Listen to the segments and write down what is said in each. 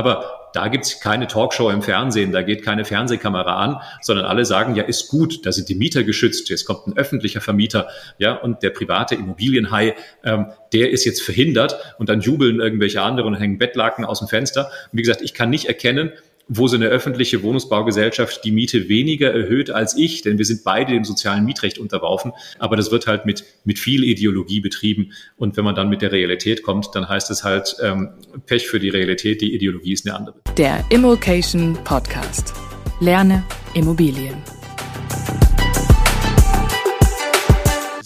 Aber da gibt's keine Talkshow im Fernsehen, da geht keine Fernsehkamera an, sondern alle sagen, ja, ist gut, da sind die Mieter geschützt, jetzt kommt ein öffentlicher Vermieter, ja, und der private Immobilienhai, ähm, der ist jetzt verhindert und dann jubeln irgendwelche anderen und hängen Bettlaken aus dem Fenster. Und wie gesagt, ich kann nicht erkennen, wo so eine öffentliche Wohnungsbaugesellschaft die Miete weniger erhöht als ich, denn wir sind beide dem sozialen Mietrecht unterworfen. Aber das wird halt mit, mit viel Ideologie betrieben. Und wenn man dann mit der Realität kommt, dann heißt es halt ähm, Pech für die Realität, die Ideologie ist eine andere. Der Immokation Podcast. Lerne Immobilien.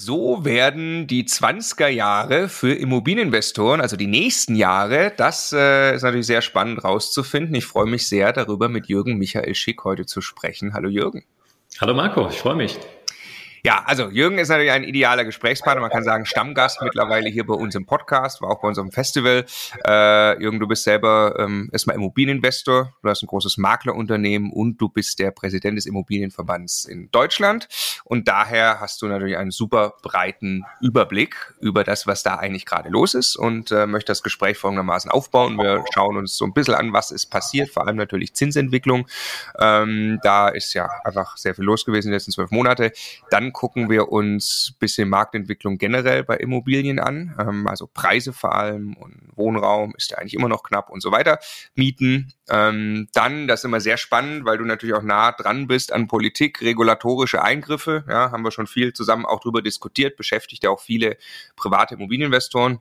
So werden die 20er Jahre für Immobilieninvestoren, also die nächsten Jahre, das äh, ist natürlich sehr spannend rauszufinden. Ich freue mich sehr darüber, mit Jürgen Michael Schick heute zu sprechen. Hallo Jürgen. Hallo Marco, ich freue mich. Ja, also Jürgen ist natürlich ein idealer Gesprächspartner. Man kann sagen, Stammgast mittlerweile hier bei uns im Podcast, war auch bei unserem Festival. Äh, Jürgen, du bist selber ähm, erstmal Immobilieninvestor, du hast ein großes Maklerunternehmen und du bist der Präsident des Immobilienverbands in Deutschland. Und daher hast du natürlich einen super breiten Überblick über das, was da eigentlich gerade los ist und äh, möchte das Gespräch folgendermaßen aufbauen. Wir schauen uns so ein bisschen an, was ist passiert, vor allem natürlich Zinsentwicklung. Ähm, da ist ja einfach sehr viel los gewesen in den letzten zwölf Monate. Dann gucken wir uns bisschen Marktentwicklung generell bei Immobilien an, ähm, also Preise vor allem und Wohnraum ist ja eigentlich immer noch knapp und so weiter. Mieten. Ähm, dann, das ist immer sehr spannend, weil du natürlich auch nah dran bist an Politik, regulatorische Eingriffe. Ja, haben wir schon viel zusammen auch drüber diskutiert, beschäftigt ja auch viele private Immobilieninvestoren.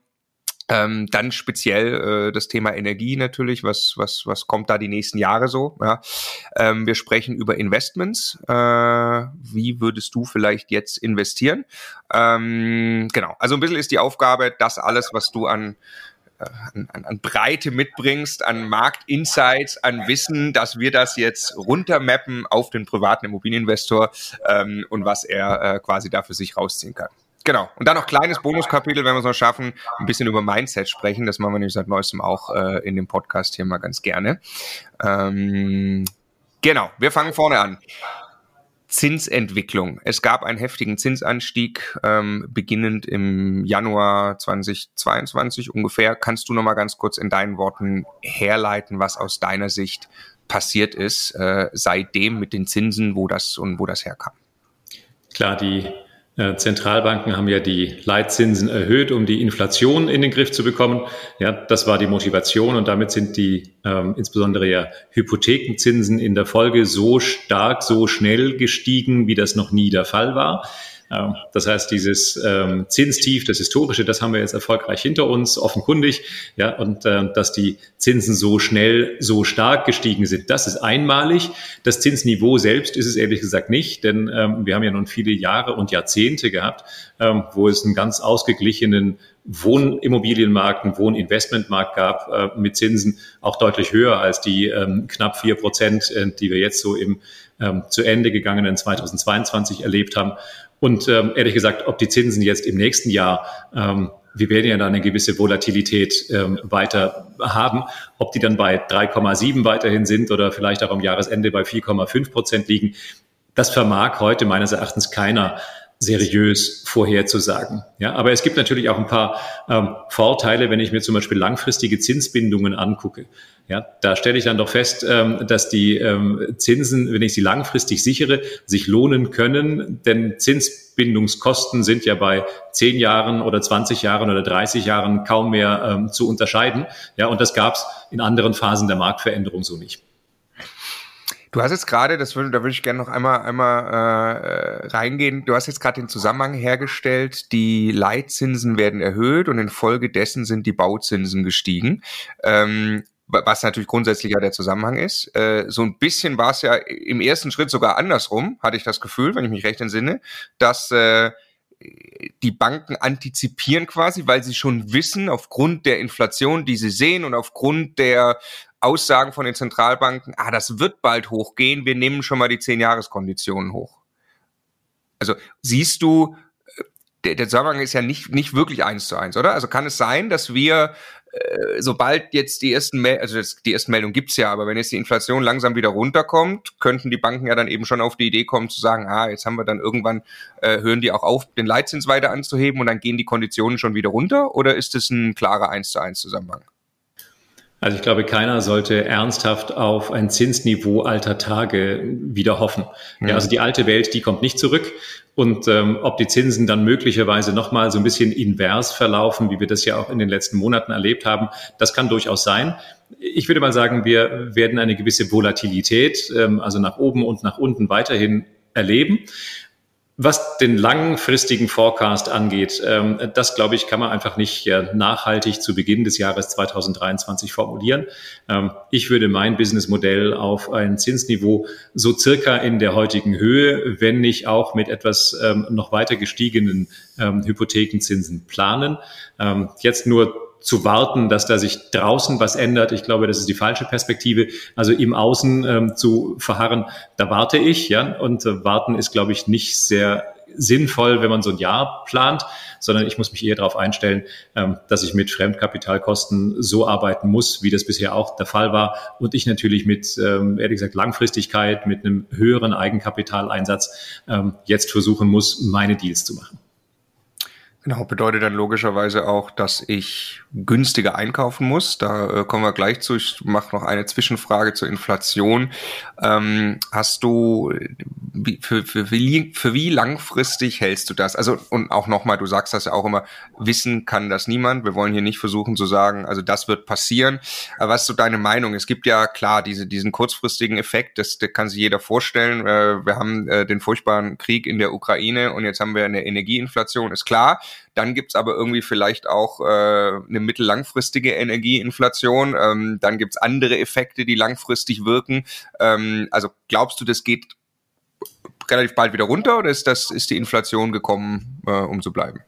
Ähm, dann speziell äh, das Thema Energie natürlich, was, was, was kommt da die nächsten Jahre so? Ja? Ähm, wir sprechen über Investments. Äh, wie würdest du vielleicht jetzt investieren? Ähm, genau, also ein bisschen ist die Aufgabe, das alles, was du an äh, an, an, an Breite mitbringst, an Marktinsights, an Wissen, dass wir das jetzt runtermappen auf den privaten Immobilieninvestor ähm, und was er äh, quasi da für sich rausziehen kann. Genau. Und dann noch kleines Bonuskapitel, wenn wir es noch schaffen, ein bisschen über Mindset sprechen. Das machen wir nämlich seit neuestem auch äh, in dem Podcast hier mal ganz gerne. Ähm, genau, wir fangen vorne an. Zinsentwicklung. Es gab einen heftigen Zinsanstieg, ähm, beginnend im Januar 2022 ungefähr. Kannst du noch mal ganz kurz in deinen Worten herleiten, was aus deiner Sicht passiert ist äh, seitdem mit den Zinsen, wo das und wo das herkam? Klar, die Zentralbanken haben ja die Leitzinsen erhöht, um die Inflation in den Griff zu bekommen. Ja, das war die Motivation und damit sind die ähm, insbesondere ja Hypothekenzinsen in der Folge so stark, so schnell gestiegen, wie das noch nie der Fall war. Ähm, das heißt, dieses ähm, Zinstief, das historische, das haben wir jetzt erfolgreich hinter uns, offenkundig. Ja, und äh, dass die Zinsen so schnell, so stark gestiegen sind, das ist einmalig. Das Zinsniveau selbst ist es ehrlich gesagt nicht, denn ähm, wir haben ja nun viele Jahre und Jahrzehnte gehabt, ähm, wo es einen ganz ausgeglichenen Wohnimmobilienmarkt, einen Wohninvestmentmarkt gab äh, mit Zinsen auch deutlich höher als die ähm, knapp vier Prozent, äh, die wir jetzt so im ähm, zu Ende gegangenen 2022 erlebt haben. Und ähm, ehrlich gesagt, ob die Zinsen jetzt im nächsten Jahr, ähm, wir werden ja da eine gewisse Volatilität ähm, weiter haben, ob die dann bei 3,7 weiterhin sind oder vielleicht auch am Jahresende bei 4,5 Prozent liegen, das vermag heute meines Erachtens keiner seriös vorherzusagen. Ja, aber es gibt natürlich auch ein paar ähm, Vorteile, wenn ich mir zum Beispiel langfristige Zinsbindungen angucke. Ja, da stelle ich dann doch fest, ähm, dass die ähm, Zinsen, wenn ich sie langfristig sichere, sich lohnen können, denn Zinsbindungskosten sind ja bei 10 Jahren oder 20 Jahren oder 30 Jahren kaum mehr ähm, zu unterscheiden. Ja, und das gab es in anderen Phasen der Marktveränderung so nicht. Du hast jetzt gerade, das würde, da würde ich gerne noch einmal, einmal äh, reingehen. Du hast jetzt gerade den Zusammenhang hergestellt, die Leitzinsen werden erhöht und infolgedessen sind die Bauzinsen gestiegen. Ähm, was natürlich grundsätzlich ja der Zusammenhang ist. Äh, so ein bisschen war es ja im ersten Schritt sogar andersrum, hatte ich das Gefühl, wenn ich mich recht entsinne, dass äh, die Banken antizipieren quasi, weil sie schon wissen, aufgrund der Inflation, die sie sehen und aufgrund der Aussagen von den Zentralbanken, ah, das wird bald hochgehen, wir nehmen schon mal die 10-Jahres-Konditionen hoch. Also siehst du, äh, der, der Zusammenhang ist ja nicht, nicht wirklich eins zu eins, oder? Also kann es sein, dass wir, äh, sobald jetzt die ersten, Mel also das, die ersten Meldungen gibt's ja, aber wenn jetzt die Inflation langsam wieder runterkommt, könnten die Banken ja dann eben schon auf die Idee kommen zu sagen, ah, jetzt haben wir dann irgendwann, äh, hören die auch auf, den Leitzins weiter anzuheben und dann gehen die Konditionen schon wieder runter? Oder ist es ein klarer eins zu eins Zusammenhang? Also ich glaube, keiner sollte ernsthaft auf ein Zinsniveau alter Tage wieder hoffen. Ja, also die alte Welt, die kommt nicht zurück. Und ähm, ob die Zinsen dann möglicherweise nochmal so ein bisschen invers verlaufen, wie wir das ja auch in den letzten Monaten erlebt haben, das kann durchaus sein. Ich würde mal sagen, wir werden eine gewisse Volatilität, ähm, also nach oben und nach unten weiterhin erleben. Was den langfristigen Forecast angeht, ähm, das glaube ich, kann man einfach nicht nachhaltig zu Beginn des Jahres 2023 formulieren. Ähm, ich würde mein Businessmodell auf ein Zinsniveau so circa in der heutigen Höhe, wenn nicht auch mit etwas ähm, noch weiter gestiegenen Hypothekenzinsen planen. Jetzt nur zu warten, dass da sich draußen was ändert. Ich glaube, das ist die falsche Perspektive. Also im Außen ähm, zu verharren, da warte ich, ja. Und äh, warten ist, glaube ich, nicht sehr sinnvoll, wenn man so ein Jahr plant, sondern ich muss mich eher darauf einstellen, ähm, dass ich mit Fremdkapitalkosten so arbeiten muss, wie das bisher auch der Fall war. Und ich natürlich mit, ähm, ehrlich gesagt, Langfristigkeit, mit einem höheren Eigenkapitaleinsatz ähm, jetzt versuchen muss, meine Deals zu machen. Genau, bedeutet dann logischerweise auch, dass ich günstiger einkaufen muss. Da äh, kommen wir gleich zu. Ich mache noch eine Zwischenfrage zur Inflation. Ähm, hast du wie, für, für, wie, für wie langfristig hältst du das? Also und auch nochmal, du sagst das ja auch immer, wissen kann das niemand. Wir wollen hier nicht versuchen zu sagen, also das wird passieren. Aber was ist so deine Meinung? Es gibt ja klar diese, diesen kurzfristigen Effekt, das, das kann sich jeder vorstellen. Äh, wir haben äh, den furchtbaren Krieg in der Ukraine und jetzt haben wir eine Energieinflation, ist klar. Dann gibt's aber irgendwie vielleicht auch äh, eine mittellangfristige Energieinflation. Ähm, dann gibt's andere Effekte, die langfristig wirken. Ähm, also glaubst du, das geht relativ bald wieder runter oder ist das ist die Inflation gekommen, äh, um zu bleiben?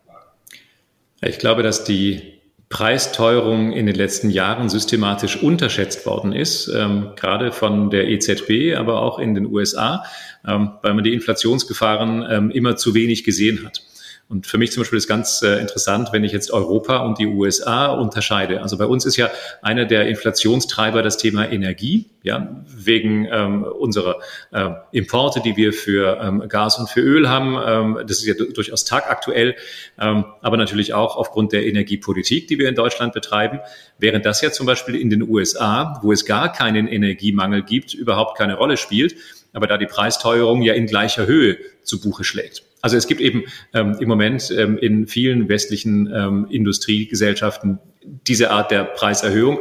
Ich glaube, dass die Preisteuerung in den letzten Jahren systematisch unterschätzt worden ist, ähm, gerade von der EZB, aber auch in den USA, ähm, weil man die Inflationsgefahren ähm, immer zu wenig gesehen hat. Und für mich zum Beispiel ist ganz äh, interessant, wenn ich jetzt Europa und die USA unterscheide. Also bei uns ist ja einer der Inflationstreiber das Thema Energie, ja, wegen ähm, unserer äh, Importe, die wir für ähm, Gas und für Öl haben. Ähm, das ist ja durchaus tagaktuell, ähm, aber natürlich auch aufgrund der Energiepolitik, die wir in Deutschland betreiben. Während das ja zum Beispiel in den USA, wo es gar keinen Energiemangel gibt, überhaupt keine Rolle spielt, aber da die Preisteuerung ja in gleicher Höhe zu Buche schlägt. Also es gibt eben ähm, im Moment ähm, in vielen westlichen ähm, Industriegesellschaften diese Art der Preiserhöhung.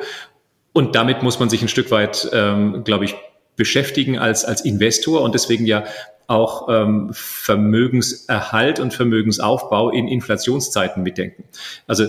Und damit muss man sich ein Stück weit, ähm, glaube ich, beschäftigen als, als Investor und deswegen ja auch ähm, Vermögenserhalt und Vermögensaufbau in Inflationszeiten mitdenken. Also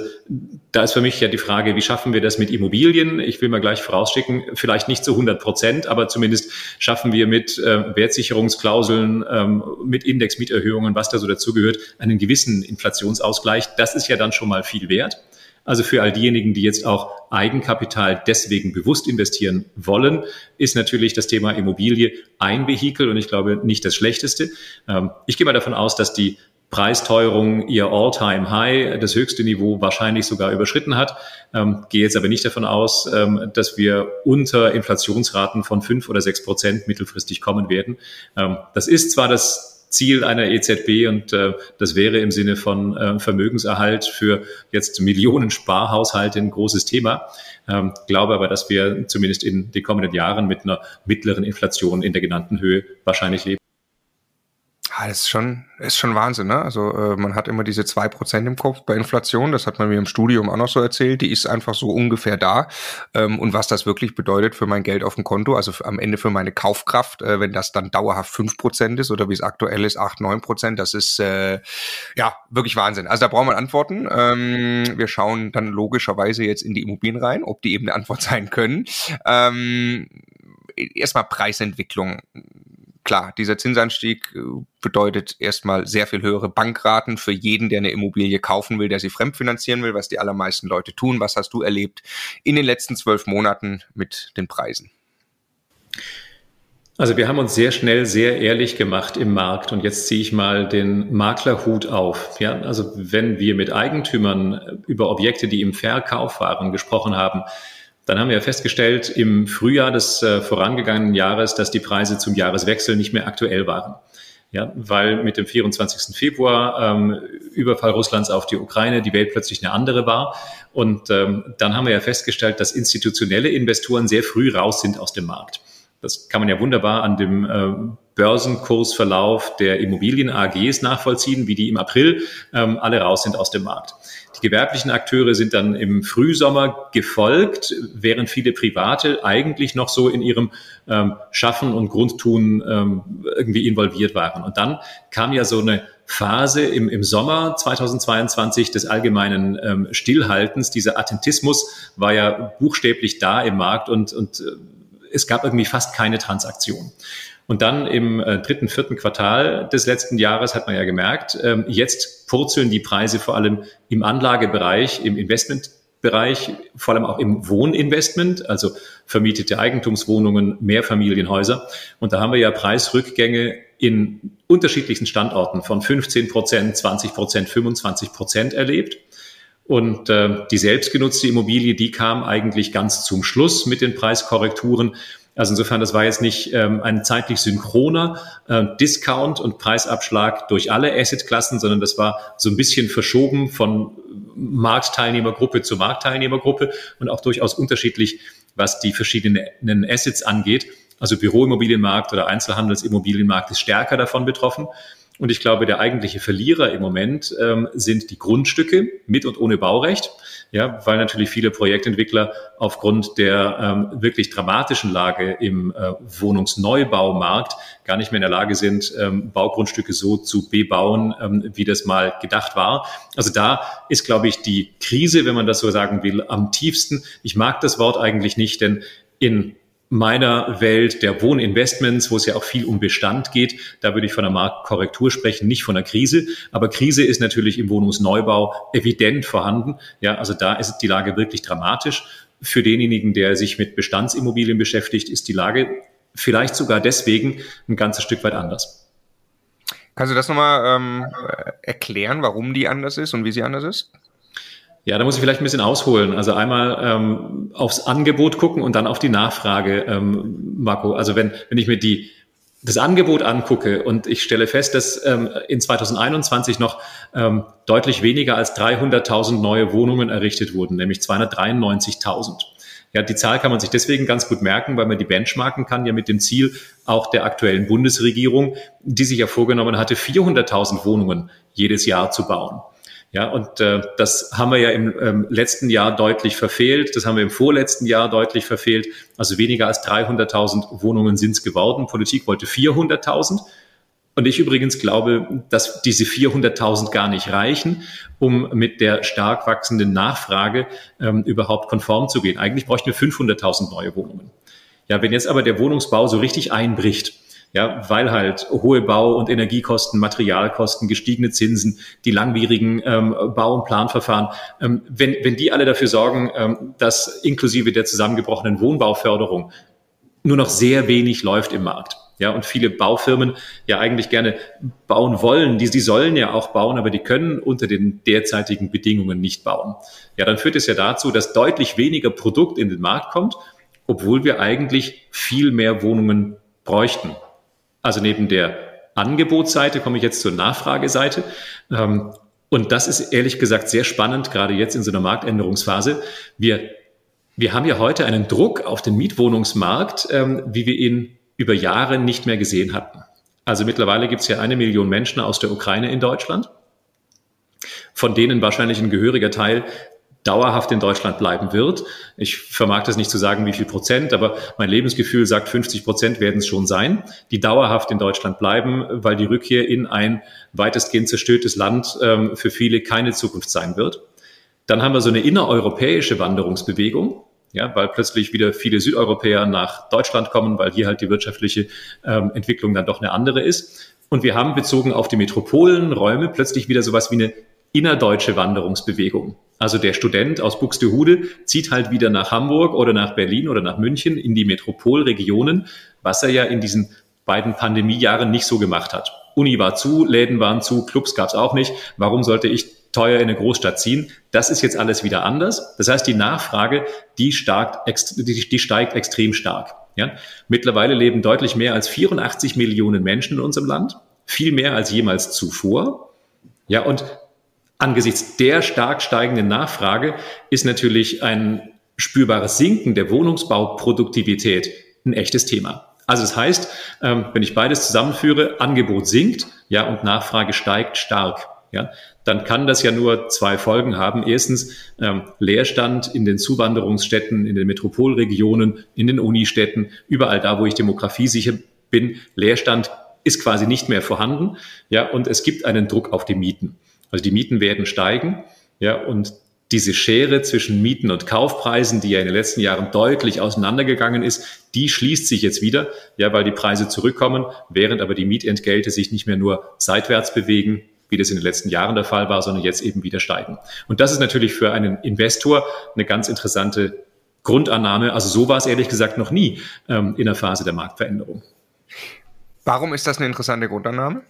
da ist für mich ja die Frage, wie schaffen wir das mit Immobilien? Ich will mal gleich vorausschicken, vielleicht nicht zu 100 Prozent, aber zumindest schaffen wir mit äh, Wertsicherungsklauseln, ähm, mit Indexmieterhöhungen, was da so dazugehört, einen gewissen Inflationsausgleich. Das ist ja dann schon mal viel wert. Also für all diejenigen, die jetzt auch Eigenkapital deswegen bewusst investieren wollen, ist natürlich das Thema Immobilie ein Vehikel und ich glaube nicht das schlechteste. Ähm, ich gehe mal davon aus, dass die Preisteuerung ihr All-Time-High, das höchste Niveau wahrscheinlich sogar überschritten hat. Ähm, gehe jetzt aber nicht davon aus, ähm, dass wir unter Inflationsraten von fünf oder sechs Prozent mittelfristig kommen werden. Ähm, das ist zwar das Ziel einer EZB und äh, das wäre im Sinne von äh, Vermögenserhalt für jetzt Millionen Sparhaushalte ein großes Thema. Ähm, glaube aber, dass wir zumindest in den kommenden Jahren mit einer mittleren Inflation in der genannten Höhe wahrscheinlich leben. Ja, das ist schon, ist schon Wahnsinn, ne? Also äh, man hat immer diese zwei Prozent im Kopf bei Inflation, das hat man mir im Studium auch noch so erzählt, die ist einfach so ungefähr da. Ähm, und was das wirklich bedeutet für mein Geld auf dem Konto, also am Ende für meine Kaufkraft, äh, wenn das dann dauerhaft fünf Prozent ist oder wie es aktuell ist, acht, neun Prozent, das ist äh, ja wirklich Wahnsinn. Also da brauchen wir Antworten. Ähm, wir schauen dann logischerweise jetzt in die Immobilien rein, ob die eben eine Antwort sein können. Ähm, erstmal Preisentwicklung klar, dieser Zinsanstieg äh, bedeutet erstmal sehr viel höhere Bankraten für jeden, der eine Immobilie kaufen will, der sie fremdfinanzieren will, was die allermeisten Leute tun. Was hast du erlebt in den letzten zwölf Monaten mit den Preisen? Also wir haben uns sehr schnell sehr ehrlich gemacht im Markt und jetzt ziehe ich mal den Maklerhut auf. Ja, also wenn wir mit Eigentümern über Objekte, die im Verkauf waren, gesprochen haben, dann haben wir festgestellt im Frühjahr des äh, vorangegangenen Jahres, dass die Preise zum Jahreswechsel nicht mehr aktuell waren. Ja, weil mit dem 24. Februar ähm, Überfall Russlands auf die Ukraine die Welt plötzlich eine andere war. Und ähm, dann haben wir ja festgestellt, dass institutionelle Investoren sehr früh raus sind aus dem Markt. Das kann man ja wunderbar an dem äh, Börsenkursverlauf der Immobilien AGs nachvollziehen, wie die im April ähm, alle raus sind aus dem Markt. Gewerblichen Akteure sind dann im Frühsommer gefolgt, während viele Private eigentlich noch so in ihrem ähm, Schaffen und Grundtun ähm, irgendwie involviert waren. Und dann kam ja so eine Phase im, im Sommer 2022 des allgemeinen ähm, Stillhaltens. Dieser Attentismus war ja buchstäblich da im Markt und, und äh, es gab irgendwie fast keine Transaktion. Und dann im äh, dritten, vierten Quartal des letzten Jahres hat man ja gemerkt, ähm, jetzt purzeln die Preise vor allem im Anlagebereich, im Investmentbereich, vor allem auch im Wohninvestment, also vermietete Eigentumswohnungen, Mehrfamilienhäuser. Und da haben wir ja Preisrückgänge in unterschiedlichsten Standorten von 15 Prozent, 20 Prozent, 25 Prozent erlebt. Und äh, die selbstgenutzte Immobilie, die kam eigentlich ganz zum Schluss mit den Preiskorrekturen. Also insofern, das war jetzt nicht ähm, ein zeitlich synchroner äh, Discount und Preisabschlag durch alle Assetklassen, sondern das war so ein bisschen verschoben von Marktteilnehmergruppe zu Marktteilnehmergruppe und auch durchaus unterschiedlich, was die verschiedenen Assets angeht. Also Büroimmobilienmarkt oder Einzelhandelsimmobilienmarkt ist stärker davon betroffen. Und ich glaube, der eigentliche Verlierer im Moment ähm, sind die Grundstücke mit und ohne Baurecht. Ja, weil natürlich viele Projektentwickler aufgrund der ähm, wirklich dramatischen Lage im äh, Wohnungsneubaumarkt gar nicht mehr in der Lage sind, ähm, Baugrundstücke so zu bebauen, ähm, wie das mal gedacht war. Also da ist, glaube ich, die Krise, wenn man das so sagen will, am tiefsten. Ich mag das Wort eigentlich nicht, denn in meiner Welt der Wohninvestments, wo es ja auch viel um Bestand geht. Da würde ich von einer Marktkorrektur sprechen, nicht von einer Krise. Aber Krise ist natürlich im Wohnungsneubau evident vorhanden. Ja, also da ist die Lage wirklich dramatisch. Für denjenigen, der sich mit Bestandsimmobilien beschäftigt, ist die Lage vielleicht sogar deswegen ein ganzes Stück weit anders. Kannst du das nochmal ähm, erklären, warum die anders ist und wie sie anders ist? Ja, da muss ich vielleicht ein bisschen ausholen. Also einmal ähm, aufs Angebot gucken und dann auf die Nachfrage, ähm, Marco. Also wenn, wenn ich mir die das Angebot angucke und ich stelle fest, dass ähm, in 2021 noch ähm, deutlich weniger als 300.000 neue Wohnungen errichtet wurden, nämlich 293.000. Ja, die Zahl kann man sich deswegen ganz gut merken, weil man die benchmarken kann, ja mit dem Ziel auch der aktuellen Bundesregierung, die sich ja vorgenommen hatte, 400.000 Wohnungen jedes Jahr zu bauen. Ja, und äh, das haben wir ja im ähm, letzten Jahr deutlich verfehlt. Das haben wir im vorletzten Jahr deutlich verfehlt. Also weniger als 300.000 Wohnungen sind es geworden. Politik wollte 400.000. Und ich übrigens glaube, dass diese 400.000 gar nicht reichen, um mit der stark wachsenden Nachfrage ähm, überhaupt konform zu gehen. Eigentlich bräuchten wir 500.000 neue Wohnungen. Ja, wenn jetzt aber der Wohnungsbau so richtig einbricht, ja, weil halt hohe Bau- und Energiekosten, Materialkosten, gestiegene Zinsen, die langwierigen ähm, Bau- und Planverfahren, ähm, wenn, wenn die alle dafür sorgen, ähm, dass inklusive der zusammengebrochenen Wohnbauförderung nur noch sehr wenig läuft im Markt. Ja, und viele Baufirmen ja eigentlich gerne bauen wollen. Die, die sollen ja auch bauen, aber die können unter den derzeitigen Bedingungen nicht bauen. Ja, dann führt es ja dazu, dass deutlich weniger Produkt in den Markt kommt, obwohl wir eigentlich viel mehr Wohnungen bräuchten. Also neben der Angebotsseite komme ich jetzt zur Nachfrageseite. Ähm, und das ist ehrlich gesagt sehr spannend, gerade jetzt in so einer Marktänderungsphase. Wir, wir haben ja heute einen Druck auf den Mietwohnungsmarkt, ähm, wie wir ihn über Jahre nicht mehr gesehen hatten. Also mittlerweile gibt es ja eine Million Menschen aus der Ukraine in Deutschland, von denen wahrscheinlich ein gehöriger Teil dauerhaft in Deutschland bleiben wird. Ich vermag das nicht zu sagen, wie viel Prozent, aber mein Lebensgefühl sagt, 50 Prozent werden es schon sein, die dauerhaft in Deutschland bleiben, weil die Rückkehr in ein weitestgehend zerstörtes Land ähm, für viele keine Zukunft sein wird. Dann haben wir so eine innereuropäische Wanderungsbewegung, ja, weil plötzlich wieder viele Südeuropäer nach Deutschland kommen, weil hier halt die wirtschaftliche ähm, Entwicklung dann doch eine andere ist. Und wir haben bezogen auf die Metropolenräume plötzlich wieder sowas wie eine innerdeutsche Wanderungsbewegung. Also der Student aus Buxtehude zieht halt wieder nach Hamburg oder nach Berlin oder nach München in die Metropolregionen, was er ja in diesen beiden Pandemiejahren nicht so gemacht hat. Uni war zu, Läden waren zu, Clubs gab es auch nicht. Warum sollte ich teuer in eine Großstadt ziehen? Das ist jetzt alles wieder anders. Das heißt, die Nachfrage, die, stark, die steigt extrem stark. Ja? Mittlerweile leben deutlich mehr als 84 Millionen Menschen in unserem Land. viel mehr als jemals zuvor. Ja, und angesichts der stark steigenden Nachfrage ist natürlich ein spürbares Sinken der Wohnungsbauproduktivität ein echtes Thema. Also das heißt, ähm, wenn ich beides zusammenführe, Angebot sinkt, ja, und Nachfrage steigt stark, ja, dann kann das ja nur zwei Folgen haben. Erstens ähm, Leerstand in den Zuwanderungsstädten, in den Metropolregionen, in den Unistädten, überall da, wo ich Demografie sicher bin. Leerstand ist quasi nicht mehr vorhanden, ja, und es gibt einen Druck auf die Mieten. Also die Mieten werden steigen, ja, und diese Schere zwischen Mieten und Kaufpreisen, die ja in den letzten Jahren deutlich auseinandergegangen ist, die schließt sich jetzt wieder, ja, weil die Preise zurückkommen, während aber die Mietentgelte sich nicht mehr nur seitwärts bewegen, wie das in den letzten Jahren der Fall war, sondern jetzt eben wieder steigen. Und das ist natürlich für einen Investor eine ganz interessante Grundannahme. Also so war es ehrlich gesagt noch nie ähm, in der Phase der Marktveränderung. Warum ist das eine interessante Grundannahme?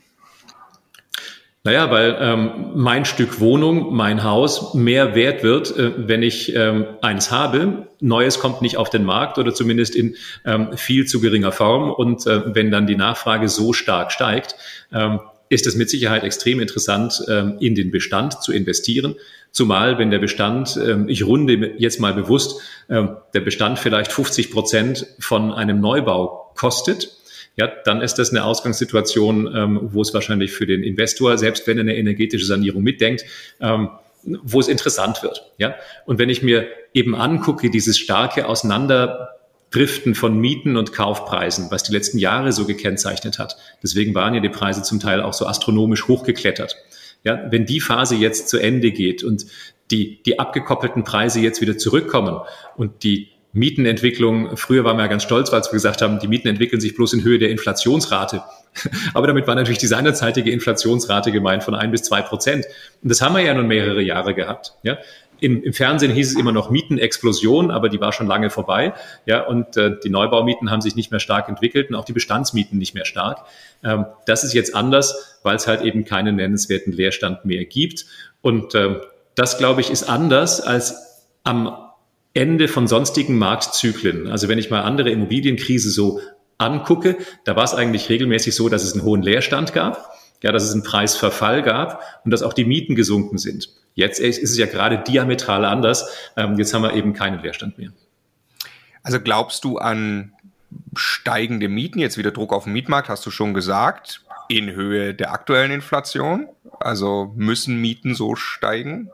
Naja, weil ähm, mein Stück Wohnung, mein Haus mehr wert wird, äh, wenn ich ähm, eins habe. Neues kommt nicht auf den Markt oder zumindest in ähm, viel zu geringer Form. Und äh, wenn dann die Nachfrage so stark steigt, ähm, ist es mit Sicherheit extrem interessant, ähm, in den Bestand zu investieren. Zumal, wenn der Bestand, ähm, ich runde jetzt mal bewusst, ähm, der Bestand vielleicht 50 Prozent von einem Neubau kostet ja, dann ist das eine Ausgangssituation, ähm, wo es wahrscheinlich für den Investor, selbst wenn er eine energetische Sanierung mitdenkt, ähm, wo es interessant wird. Ja, und wenn ich mir eben angucke, dieses starke Auseinanderdriften von Mieten und Kaufpreisen, was die letzten Jahre so gekennzeichnet hat. Deswegen waren ja die Preise zum Teil auch so astronomisch hochgeklettert. Ja, wenn die Phase jetzt zu Ende geht und die, die abgekoppelten Preise jetzt wieder zurückkommen und die Mietenentwicklung, früher waren wir ja ganz stolz, weil wir gesagt haben, die Mieten entwickeln sich bloß in Höhe der Inflationsrate. Aber damit war natürlich die seinerzeitige Inflationsrate gemeint von ein bis zwei Prozent. Und das haben wir ja nun mehrere Jahre gehabt. Ja? Im, Im Fernsehen hieß es immer noch Mietenexplosion, aber die war schon lange vorbei. Ja, und äh, die Neubaumieten haben sich nicht mehr stark entwickelt und auch die Bestandsmieten nicht mehr stark. Ähm, das ist jetzt anders, weil es halt eben keinen nennenswerten Leerstand mehr gibt. Und ähm, das, glaube ich, ist anders als am Ende von sonstigen Marktzyklen. Also wenn ich mal andere Immobilienkrise so angucke, da war es eigentlich regelmäßig so, dass es einen hohen Leerstand gab, ja, dass es einen Preisverfall gab und dass auch die Mieten gesunken sind. Jetzt ist es ja gerade diametral anders. Ähm, jetzt haben wir eben keinen Leerstand mehr. Also glaubst du an steigende Mieten, jetzt wieder Druck auf den Mietmarkt, hast du schon gesagt, in Höhe der aktuellen Inflation? Also müssen Mieten so steigen?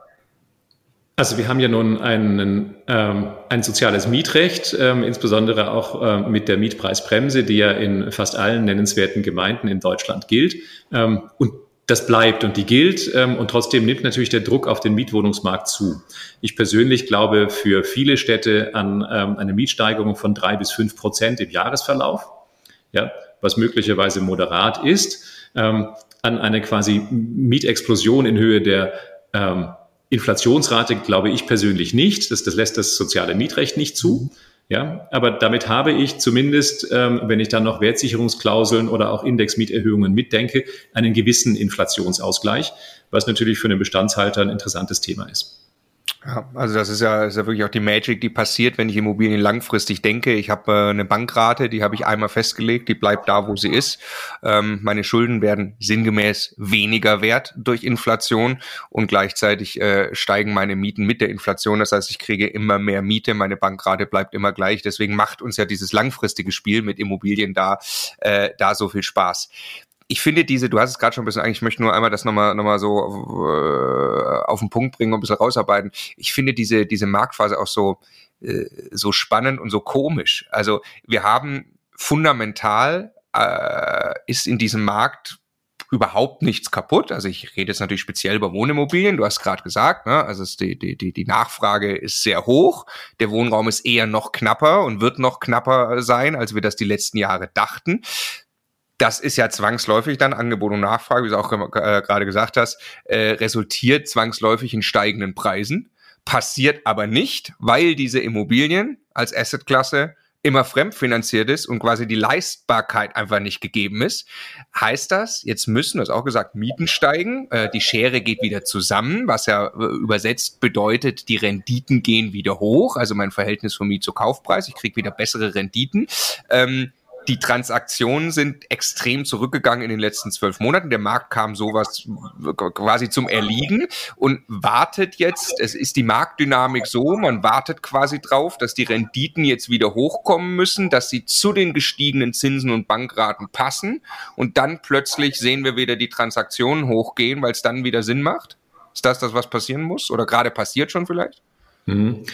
Also wir haben ja nun einen, ähm, ein soziales Mietrecht, ähm, insbesondere auch ähm, mit der Mietpreisbremse, die ja in fast allen nennenswerten Gemeinden in Deutschland gilt. Ähm, und das bleibt und die gilt ähm, und trotzdem nimmt natürlich der Druck auf den Mietwohnungsmarkt zu. Ich persönlich glaube für viele Städte an ähm, eine Mietsteigerung von drei bis fünf Prozent im Jahresverlauf, ja, was möglicherweise moderat ist, ähm, an eine quasi Mietexplosion in Höhe der ähm, Inflationsrate glaube ich persönlich nicht. Das, das lässt das soziale Mietrecht nicht zu. Ja, aber damit habe ich zumindest, ähm, wenn ich dann noch Wertsicherungsklauseln oder auch Indexmieterhöhungen mitdenke, einen gewissen Inflationsausgleich, was natürlich für einen Bestandshalter ein interessantes Thema ist. Ja, also das ist ja, ist ja wirklich auch die Magic, die passiert, wenn ich Immobilien langfristig denke. Ich habe äh, eine Bankrate, die habe ich einmal festgelegt, die bleibt da, wo sie ist. Ähm, meine Schulden werden sinngemäß weniger wert durch Inflation und gleichzeitig äh, steigen meine Mieten mit der Inflation. Das heißt, ich kriege immer mehr Miete, meine Bankrate bleibt immer gleich. Deswegen macht uns ja dieses langfristige Spiel mit Immobilien da, äh, da so viel Spaß ich finde diese, du hast es gerade schon ein bisschen, eigentlich möchte nur einmal das nochmal noch mal so äh, auf den Punkt bringen und ein bisschen rausarbeiten. Ich finde diese, diese Marktphase auch so, äh, so spannend und so komisch. Also wir haben fundamental äh, ist in diesem Markt überhaupt nichts kaputt. Also ich rede jetzt natürlich speziell über Wohnimmobilien. Du hast gerade gesagt, ne? also die, die, die, die Nachfrage ist sehr hoch. Der Wohnraum ist eher noch knapper und wird noch knapper sein, als wir das die letzten Jahre dachten das ist ja zwangsläufig dann Angebot und Nachfrage, wie du auch äh, gerade gesagt hast, äh, resultiert zwangsläufig in steigenden Preisen, passiert aber nicht, weil diese Immobilien als Assetklasse immer fremdfinanziert ist und quasi die Leistbarkeit einfach nicht gegeben ist. Heißt das, jetzt müssen, das auch gesagt, Mieten steigen, äh, die Schere geht wieder zusammen, was ja äh, übersetzt bedeutet, die Renditen gehen wieder hoch, also mein Verhältnis von Miet zu Kaufpreis, ich kriege wieder bessere Renditen. Ähm, die Transaktionen sind extrem zurückgegangen in den letzten zwölf Monaten. Der Markt kam sowas quasi zum Erliegen und wartet jetzt, es ist die Marktdynamik so, man wartet quasi drauf, dass die Renditen jetzt wieder hochkommen müssen, dass sie zu den gestiegenen Zinsen und Bankraten passen und dann plötzlich sehen wir wieder die Transaktionen hochgehen, weil es dann wieder Sinn macht. Ist das das, was passieren muss oder gerade passiert schon vielleicht? Mhm.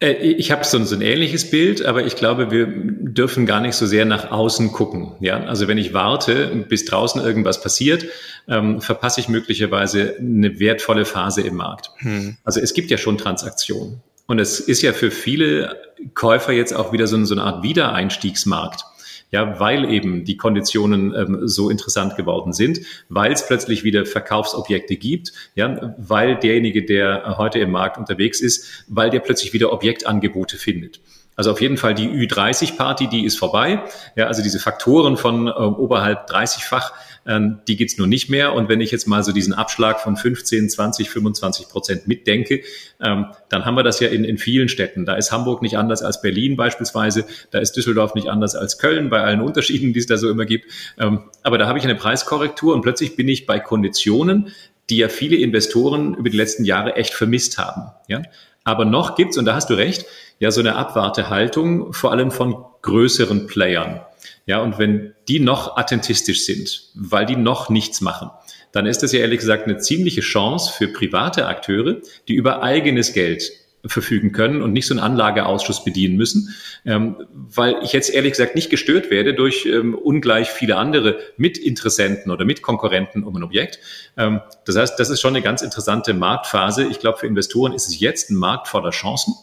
Äh, ich habe so, ein ähnliches Bild, aber ich glaube, wir dürfen gar nicht so sehr nach außen gucken. Ja, also wenn ich warte, bis draußen irgendwas passiert, ähm, verpasse ich möglicherweise eine wertvolle Phase im Markt. Hm. Also es gibt ja schon Transaktionen und es ist ja für viele Käufer jetzt auch wieder so, so eine Art Wiedereinstiegsmarkt ja, weil eben die Konditionen ähm, so interessant geworden sind, weil es plötzlich wieder Verkaufsobjekte gibt, ja, weil derjenige, der heute im Markt unterwegs ist, weil der plötzlich wieder Objektangebote findet. Also auf jeden Fall die Ü30-Party, die ist vorbei. Ja, also diese Faktoren von äh, oberhalb 30-fach, ähm, die gibt's nur nicht mehr. Und wenn ich jetzt mal so diesen Abschlag von 15, 20, 25 Prozent mitdenke, ähm, dann haben wir das ja in, in vielen Städten. Da ist Hamburg nicht anders als Berlin beispielsweise. Da ist Düsseldorf nicht anders als Köln bei allen Unterschieden, die es da so immer gibt. Ähm, aber da habe ich eine Preiskorrektur und plötzlich bin ich bei Konditionen, die ja viele Investoren über die letzten Jahre echt vermisst haben. Ja? Aber noch gibt's, und da hast du recht, ja so eine Abwartehaltung, vor allem von größeren Playern. Ja, und wenn die noch attentistisch sind, weil die noch nichts machen, dann ist das ja ehrlich gesagt eine ziemliche Chance für private Akteure, die über eigenes Geld verfügen können und nicht so einen Anlageausschuss bedienen müssen, ähm, weil ich jetzt ehrlich gesagt nicht gestört werde durch ähm, ungleich viele andere Mitinteressenten oder Mitkonkurrenten um ein Objekt. Ähm, das heißt, das ist schon eine ganz interessante Marktphase. Ich glaube, für Investoren ist es jetzt ein Markt voller Chancen.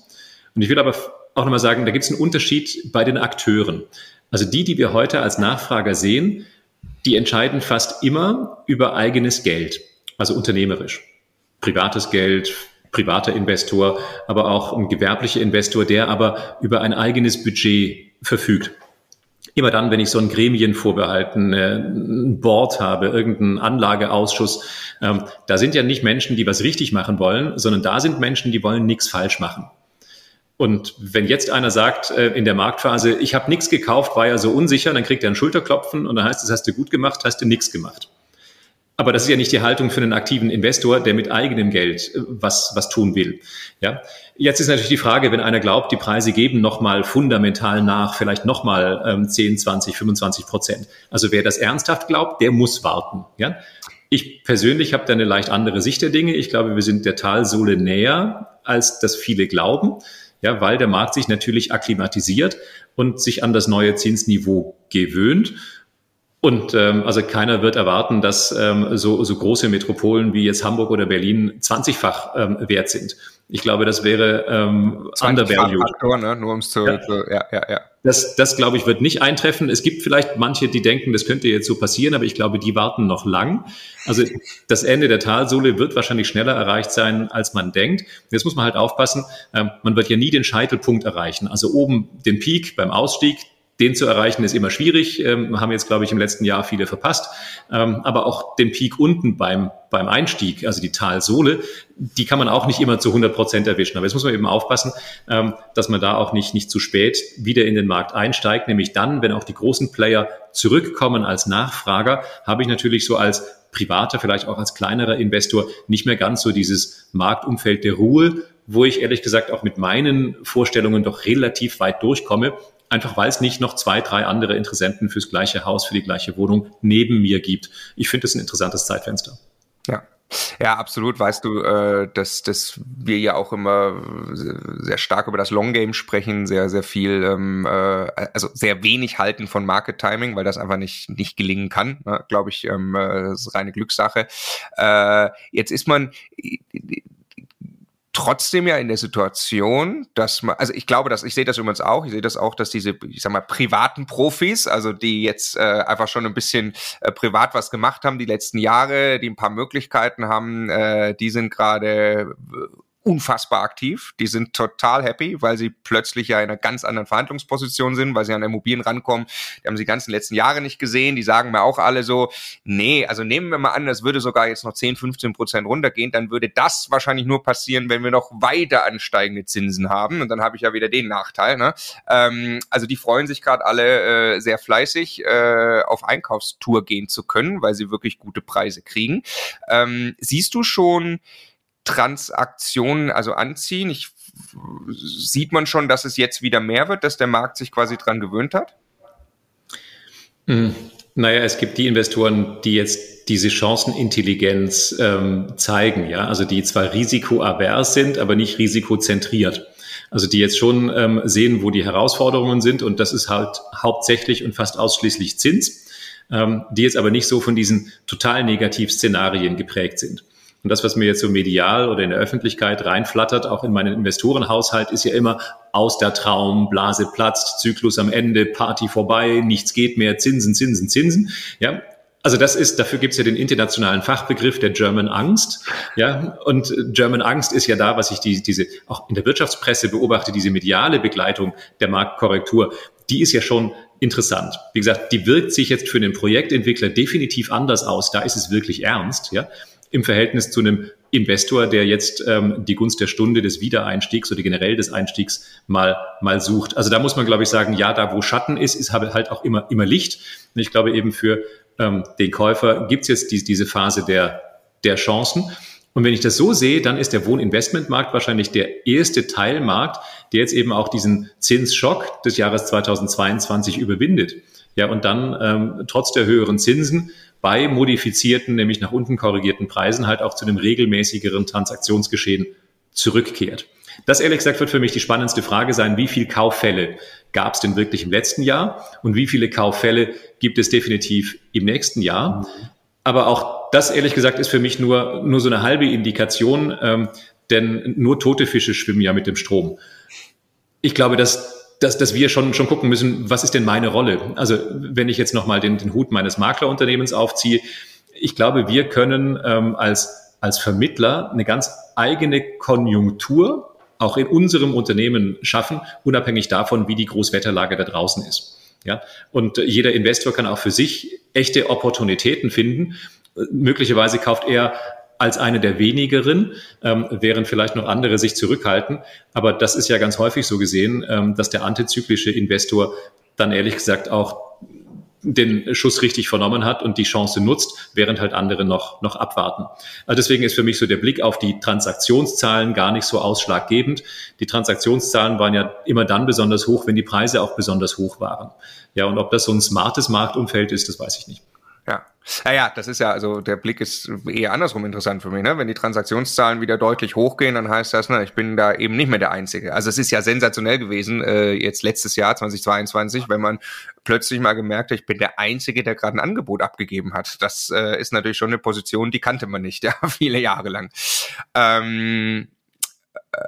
Und ich will aber auch nochmal sagen, da gibt es einen Unterschied bei den Akteuren. Also die, die wir heute als Nachfrager sehen, die entscheiden fast immer über eigenes Geld, also unternehmerisch. Privates Geld, privater Investor, aber auch ein gewerblicher Investor, der aber über ein eigenes Budget verfügt. Immer dann, wenn ich so ein Gremien vorbehalten, äh, ein Board habe, irgendeinen Anlageausschuss, ähm, da sind ja nicht Menschen, die was richtig machen wollen, sondern da sind Menschen, die wollen nichts falsch machen. Und wenn jetzt einer sagt äh, in der Marktphase, ich habe nichts gekauft, war ja so unsicher, dann kriegt er einen Schulterklopfen und dann heißt es, hast du gut gemacht, hast du nichts gemacht. Aber das ist ja nicht die Haltung für einen aktiven Investor, der mit eigenem Geld äh, was, was tun will. Ja. Jetzt ist natürlich die Frage, wenn einer glaubt, die Preise geben nochmal fundamental nach, vielleicht nochmal ähm, 10, 20, 25 Prozent. Also wer das ernsthaft glaubt, der muss warten. Ja. Ich persönlich habe da eine leicht andere Sicht der Dinge. Ich glaube, wir sind der Talsohle näher, als das viele glauben ja, weil der Markt sich natürlich akklimatisiert und sich an das neue Zinsniveau gewöhnt. Und ähm, also keiner wird erwarten, dass ähm, so, so große Metropolen wie jetzt Hamburg oder Berlin 20-fach ähm, wert sind. Ich glaube, das wäre ähm, undervalued. Faktor, ne? Nur ums zu, ja. zu ja, ja, ja. Das, das glaube ich, wird nicht eintreffen. Es gibt vielleicht manche, die denken, das könnte jetzt so passieren, aber ich glaube, die warten noch lang. Also das Ende der Talsohle wird wahrscheinlich schneller erreicht sein, als man denkt. Jetzt muss man halt aufpassen, ähm, man wird ja nie den Scheitelpunkt erreichen. Also oben den Peak beim Ausstieg, den zu erreichen ist immer schwierig, ähm, haben jetzt, glaube ich, im letzten Jahr viele verpasst. Ähm, aber auch den Peak unten beim, beim Einstieg, also die Talsohle, die kann man auch nicht immer zu 100 Prozent erwischen. Aber jetzt muss man eben aufpassen, ähm, dass man da auch nicht, nicht zu spät wieder in den Markt einsteigt. Nämlich dann, wenn auch die großen Player zurückkommen als Nachfrager, habe ich natürlich so als privater, vielleicht auch als kleinerer Investor nicht mehr ganz so dieses Marktumfeld der Ruhe, wo ich ehrlich gesagt auch mit meinen Vorstellungen doch relativ weit durchkomme einfach weil es nicht noch zwei, drei andere Interessenten fürs gleiche Haus, für die gleiche Wohnung neben mir gibt. Ich finde das ein interessantes Zeitfenster. Ja. Ja, absolut. Weißt du, äh, dass, dass wir ja auch immer sehr stark über das Long Game sprechen, sehr, sehr viel, ähm, äh, also sehr wenig halten von Market Timing, weil das einfach nicht, nicht gelingen kann, ne? glaube ich, ähm, äh, das ist reine Glückssache. Äh, jetzt ist man, trotzdem ja in der Situation, dass man, also ich glaube, dass ich sehe das übrigens auch, ich sehe das auch, dass diese, ich sag mal, privaten Profis, also die jetzt äh, einfach schon ein bisschen äh, privat was gemacht haben die letzten Jahre, die ein paar Möglichkeiten haben, äh, die sind gerade unfassbar aktiv. Die sind total happy, weil sie plötzlich ja in einer ganz anderen Verhandlungsposition sind, weil sie an Immobilien rankommen. Die haben sie die ganzen letzten Jahre nicht gesehen. Die sagen mir auch alle so, nee, also nehmen wir mal an, das würde sogar jetzt noch 10, 15 Prozent runtergehen, dann würde das wahrscheinlich nur passieren, wenn wir noch weiter ansteigende Zinsen haben. Und dann habe ich ja wieder den Nachteil. Ne? Ähm, also die freuen sich gerade alle äh, sehr fleißig, äh, auf Einkaufstour gehen zu können, weil sie wirklich gute Preise kriegen. Ähm, siehst du schon, Transaktionen also anziehen? Ich, sieht man schon, dass es jetzt wieder mehr wird, dass der Markt sich quasi dran gewöhnt hat? Mhm. Naja, es gibt die Investoren, die jetzt diese Chancenintelligenz ähm, zeigen, ja, also die zwar risikoavers sind, aber nicht risikozentriert. Also die jetzt schon ähm, sehen, wo die Herausforderungen sind und das ist halt hauptsächlich und fast ausschließlich Zins, ähm, die jetzt aber nicht so von diesen total Negativszenarien geprägt sind. Und das, was mir jetzt so medial oder in der Öffentlichkeit reinflattert, auch in meinen Investorenhaushalt, ist ja immer aus der Traum, Blase platzt, Zyklus am Ende, Party vorbei, nichts geht mehr, Zinsen, Zinsen, Zinsen. Ja, also das ist, dafür gibt es ja den internationalen Fachbegriff der German Angst. Ja, und German Angst ist ja da, was ich die, diese auch in der Wirtschaftspresse beobachte, diese mediale Begleitung der Marktkorrektur, die ist ja schon interessant. Wie gesagt, die wirkt sich jetzt für den Projektentwickler definitiv anders aus. Da ist es wirklich ernst. Ja, im Verhältnis zu einem Investor, der jetzt ähm, die Gunst der Stunde des Wiedereinstiegs oder generell des Einstiegs mal, mal sucht. Also da muss man, glaube ich, sagen, ja, da wo Schatten ist, ist halt auch immer, immer Licht. Und ich glaube eben für ähm, den Käufer gibt es jetzt die, diese Phase der, der Chancen. Und wenn ich das so sehe, dann ist der Wohninvestmentmarkt wahrscheinlich der erste Teilmarkt, der jetzt eben auch diesen Zinsschock des Jahres 2022 überwindet. Ja, und dann ähm, trotz der höheren Zinsen bei modifizierten, nämlich nach unten korrigierten Preisen halt auch zu einem regelmäßigeren Transaktionsgeschehen zurückkehrt. Das ehrlich gesagt wird für mich die spannendste Frage sein, wie viele Kauffälle gab es denn wirklich im letzten Jahr und wie viele Kauffälle gibt es definitiv im nächsten Jahr. Aber auch das ehrlich gesagt ist für mich nur, nur so eine halbe Indikation, ähm, denn nur tote Fische schwimmen ja mit dem Strom. Ich glaube, dass dass, dass wir schon, schon gucken müssen, was ist denn meine Rolle? Also wenn ich jetzt nochmal den, den Hut meines Maklerunternehmens aufziehe, ich glaube, wir können ähm, als, als Vermittler eine ganz eigene Konjunktur auch in unserem Unternehmen schaffen, unabhängig davon, wie die Großwetterlage da draußen ist. Ja, und jeder Investor kann auch für sich echte Opportunitäten finden. Möglicherweise kauft er als eine der wenigeren, ähm, während vielleicht noch andere sich zurückhalten. Aber das ist ja ganz häufig so gesehen, ähm, dass der antizyklische Investor dann ehrlich gesagt auch den Schuss richtig vernommen hat und die Chance nutzt, während halt andere noch, noch abwarten. Also deswegen ist für mich so der Blick auf die Transaktionszahlen gar nicht so ausschlaggebend. Die Transaktionszahlen waren ja immer dann besonders hoch, wenn die Preise auch besonders hoch waren. Ja, und ob das so ein smartes Marktumfeld ist, das weiß ich nicht. Ja. Naja, das ist ja, also der Blick ist eher andersrum interessant für mich. Ne? Wenn die Transaktionszahlen wieder deutlich hochgehen, dann heißt das, ne, ich bin da eben nicht mehr der Einzige. Also es ist ja sensationell gewesen, äh, jetzt letztes Jahr 2022, wenn man plötzlich mal gemerkt hat, ich bin der Einzige, der gerade ein Angebot abgegeben hat. Das äh, ist natürlich schon eine Position, die kannte man nicht, ja, viele Jahre lang. Ähm, äh,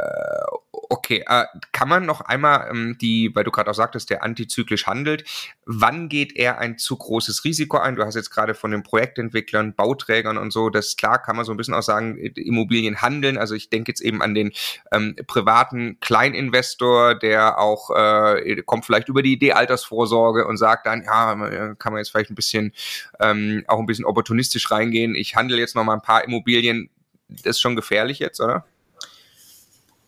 Okay, äh, kann man noch einmal ähm, die, weil du gerade auch sagtest, der antizyklisch handelt, wann geht er ein zu großes Risiko ein? Du hast jetzt gerade von den Projektentwicklern, Bauträgern und so, das klar kann man so ein bisschen auch sagen, Immobilien handeln. Also ich denke jetzt eben an den ähm, privaten Kleininvestor, der auch äh, kommt vielleicht über die Idee Altersvorsorge und sagt dann, ja, kann man jetzt vielleicht ein bisschen ähm, auch ein bisschen opportunistisch reingehen. Ich handle jetzt noch mal ein paar Immobilien. Das ist schon gefährlich jetzt, oder?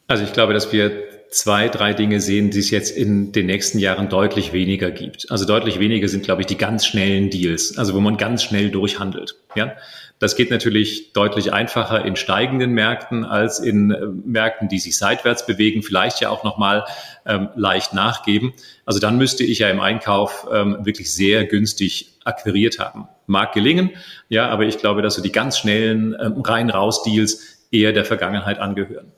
Also ich glaube, dass wir zwei, drei Dinge sehen, die es jetzt in den nächsten Jahren deutlich weniger gibt. Also deutlich weniger sind, glaube ich, die ganz schnellen Deals, also wo man ganz schnell durchhandelt. Ja, das geht natürlich deutlich einfacher in steigenden Märkten als in äh, Märkten, die sich seitwärts bewegen, vielleicht ja auch nochmal ähm, leicht nachgeben. Also dann müsste ich ja im Einkauf ähm, wirklich sehr günstig akquiriert haben. Mag gelingen, ja, aber ich glaube, dass so die ganz schnellen ähm, rein-raus-Deals eher der Vergangenheit angehören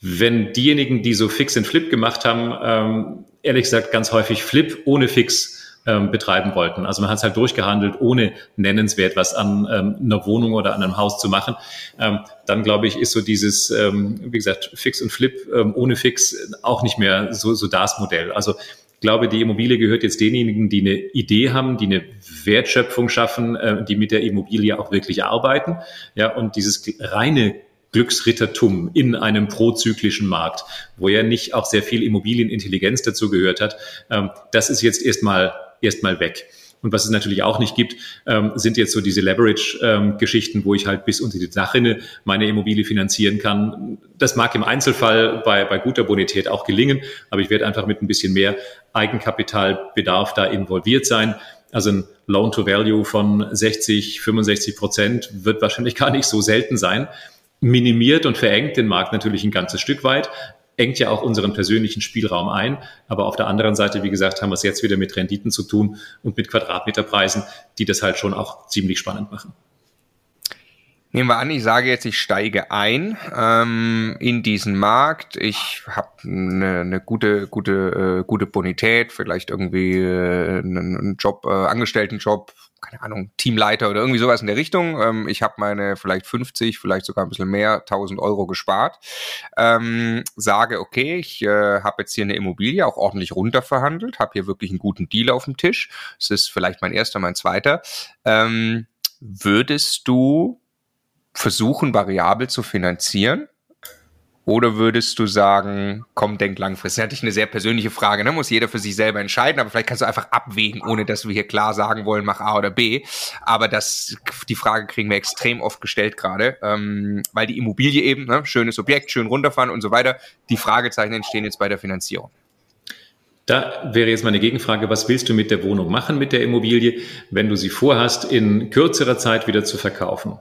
wenn diejenigen, die so Fix and Flip gemacht haben, ähm, ehrlich gesagt ganz häufig Flip ohne Fix ähm, betreiben wollten. Also man hat es halt durchgehandelt, ohne nennenswert was an ähm, einer Wohnung oder an einem Haus zu machen. Ähm, dann glaube ich, ist so dieses, ähm, wie gesagt, Fix und Flip ähm, ohne Fix auch nicht mehr so, so das Modell. Also ich glaube, die Immobilie gehört jetzt denjenigen, die eine Idee haben, die eine Wertschöpfung schaffen, äh, die mit der Immobilie auch wirklich arbeiten. Ja, und dieses reine Glücksrittertum in einem prozyklischen Markt, wo ja nicht auch sehr viel Immobilienintelligenz dazu gehört hat, ähm, das ist jetzt erstmal erstmal weg. Und was es natürlich auch nicht gibt, ähm, sind jetzt so diese Leverage-Geschichten, ähm, wo ich halt bis unter die Dachrinne meine Immobilie finanzieren kann. Das mag im Einzelfall bei, bei guter Bonität auch gelingen, aber ich werde einfach mit ein bisschen mehr Eigenkapitalbedarf da involviert sein. Also ein Loan-to-Value von 60, 65 Prozent wird wahrscheinlich gar nicht so selten sein minimiert und verengt den Markt natürlich ein ganzes Stück weit, engt ja auch unseren persönlichen Spielraum ein. Aber auf der anderen Seite, wie gesagt, haben wir es jetzt wieder mit Renditen zu tun und mit Quadratmeterpreisen, die das halt schon auch ziemlich spannend machen. Nehmen wir an, ich sage jetzt, ich steige ein ähm, in diesen Markt. Ich habe eine, eine gute, gute, äh, gute Bonität, vielleicht irgendwie äh, einen, einen Job, äh, Angestelltenjob, keine Ahnung, Teamleiter oder irgendwie sowas in der Richtung. Ähm, ich habe meine vielleicht 50, vielleicht sogar ein bisschen mehr, 1000 Euro gespart. Ähm, sage, okay, ich äh, habe jetzt hier eine Immobilie auch ordentlich runterverhandelt, habe hier wirklich einen guten Deal auf dem Tisch. Es ist vielleicht mein erster, mein zweiter. Ähm, würdest du versuchen, variabel zu finanzieren? Oder würdest du sagen, komm, denk langfristig? Das ist natürlich eine sehr persönliche Frage, ne? muss jeder für sich selber entscheiden, aber vielleicht kannst du einfach abwägen, ohne dass wir hier klar sagen wollen, mach A oder B. Aber das, die Frage kriegen wir extrem oft gestellt gerade, ähm, weil die Immobilie eben, ne, schönes Objekt, schön runterfahren und so weiter, die Fragezeichen entstehen jetzt bei der Finanzierung. Da wäre jetzt meine Gegenfrage, was willst du mit der Wohnung machen, mit der Immobilie, wenn du sie vorhast, in kürzerer Zeit wieder zu verkaufen?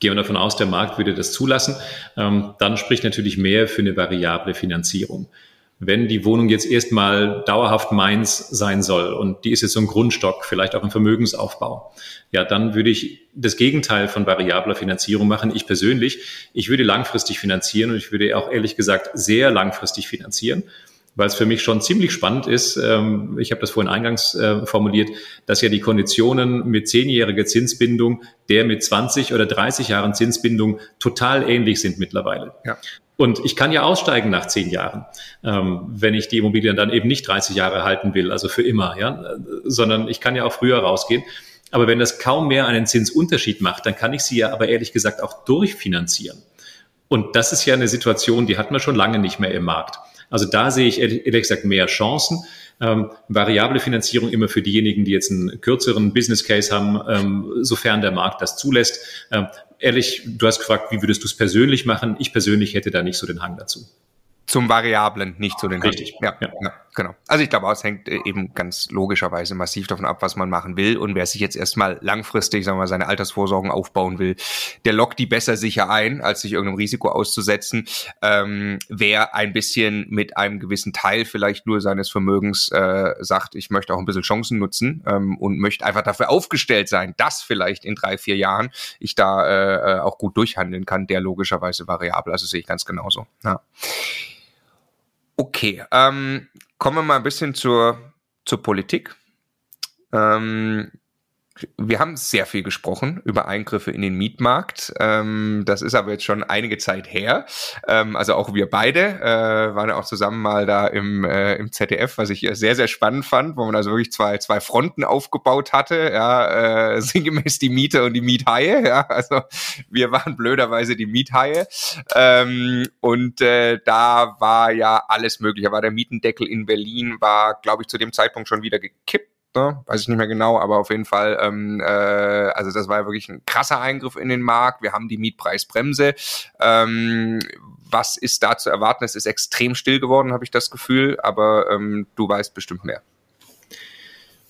Gehen wir davon aus, der Markt würde das zulassen, ähm, dann spricht natürlich mehr für eine variable Finanzierung. Wenn die Wohnung jetzt erstmal dauerhaft meins sein soll und die ist jetzt so ein Grundstock, vielleicht auch ein Vermögensaufbau, ja, dann würde ich das Gegenteil von variabler Finanzierung machen. Ich persönlich, ich würde langfristig finanzieren und ich würde auch ehrlich gesagt sehr langfristig finanzieren weil es für mich schon ziemlich spannend ist. Ähm, ich habe das vorhin eingangs äh, formuliert, dass ja die Konditionen mit zehnjähriger Zinsbindung der mit 20 oder 30 Jahren Zinsbindung total ähnlich sind mittlerweile. Ja. Und ich kann ja aussteigen nach zehn Jahren, ähm, wenn ich die Immobilien dann eben nicht 30 Jahre halten will, also für immer, ja, sondern ich kann ja auch früher rausgehen. Aber wenn das kaum mehr einen Zinsunterschied macht, dann kann ich sie ja aber ehrlich gesagt auch durchfinanzieren. Und das ist ja eine Situation, die hat man schon lange nicht mehr im Markt. Also da sehe ich ehrlich gesagt mehr Chancen. Ähm, variable Finanzierung immer für diejenigen, die jetzt einen kürzeren Business Case haben, ähm, sofern der Markt das zulässt. Ähm, ehrlich, du hast gefragt, wie würdest du es persönlich machen? Ich persönlich hätte da nicht so den Hang dazu. Zum Variablen, nicht zu den Richtig. Ja, ja. ja, genau. Also ich glaube, es hängt äh, eben ganz logischerweise massiv davon ab, was man machen will. Und wer sich jetzt erstmal langfristig, sagen wir mal, seine Altersvorsorgen aufbauen will, der lockt die besser sicher ein, als sich irgendeinem Risiko auszusetzen. Ähm, wer ein bisschen mit einem gewissen Teil vielleicht nur seines Vermögens äh, sagt, ich möchte auch ein bisschen Chancen nutzen ähm, und möchte einfach dafür aufgestellt sein, dass vielleicht in drei, vier Jahren ich da äh, äh auch gut durchhandeln kann, der logischerweise variabel. Also sehe ich ganz genauso. Ja. Okay, ähm, kommen wir mal ein bisschen zur, zur Politik. Ähm, wir haben sehr viel gesprochen über Eingriffe in den Mietmarkt. Ähm, das ist aber jetzt schon einige Zeit her. Ähm, also auch wir beide äh, waren ja auch zusammen mal da im, äh, im ZDF, was ich sehr, sehr spannend fand, wo man also wirklich zwei, zwei Fronten aufgebaut hatte. Ja, äh, sinngemäß die Mieter und die Miethaie. Ja, also wir waren blöderweise die Miethaie. Ähm, und äh, da war ja alles möglich. Da war der Mietendeckel in Berlin, war, glaube ich, zu dem Zeitpunkt schon wieder gekippt ne? weiß ich nicht mehr genau, aber auf jeden Fall, ähm, äh, also das war ja wirklich ein krasser Eingriff in den Markt. Wir haben die Mietpreisbremse. Ähm, was ist da zu erwarten? Es ist extrem still geworden, habe ich das Gefühl, aber ähm, du weißt bestimmt mehr.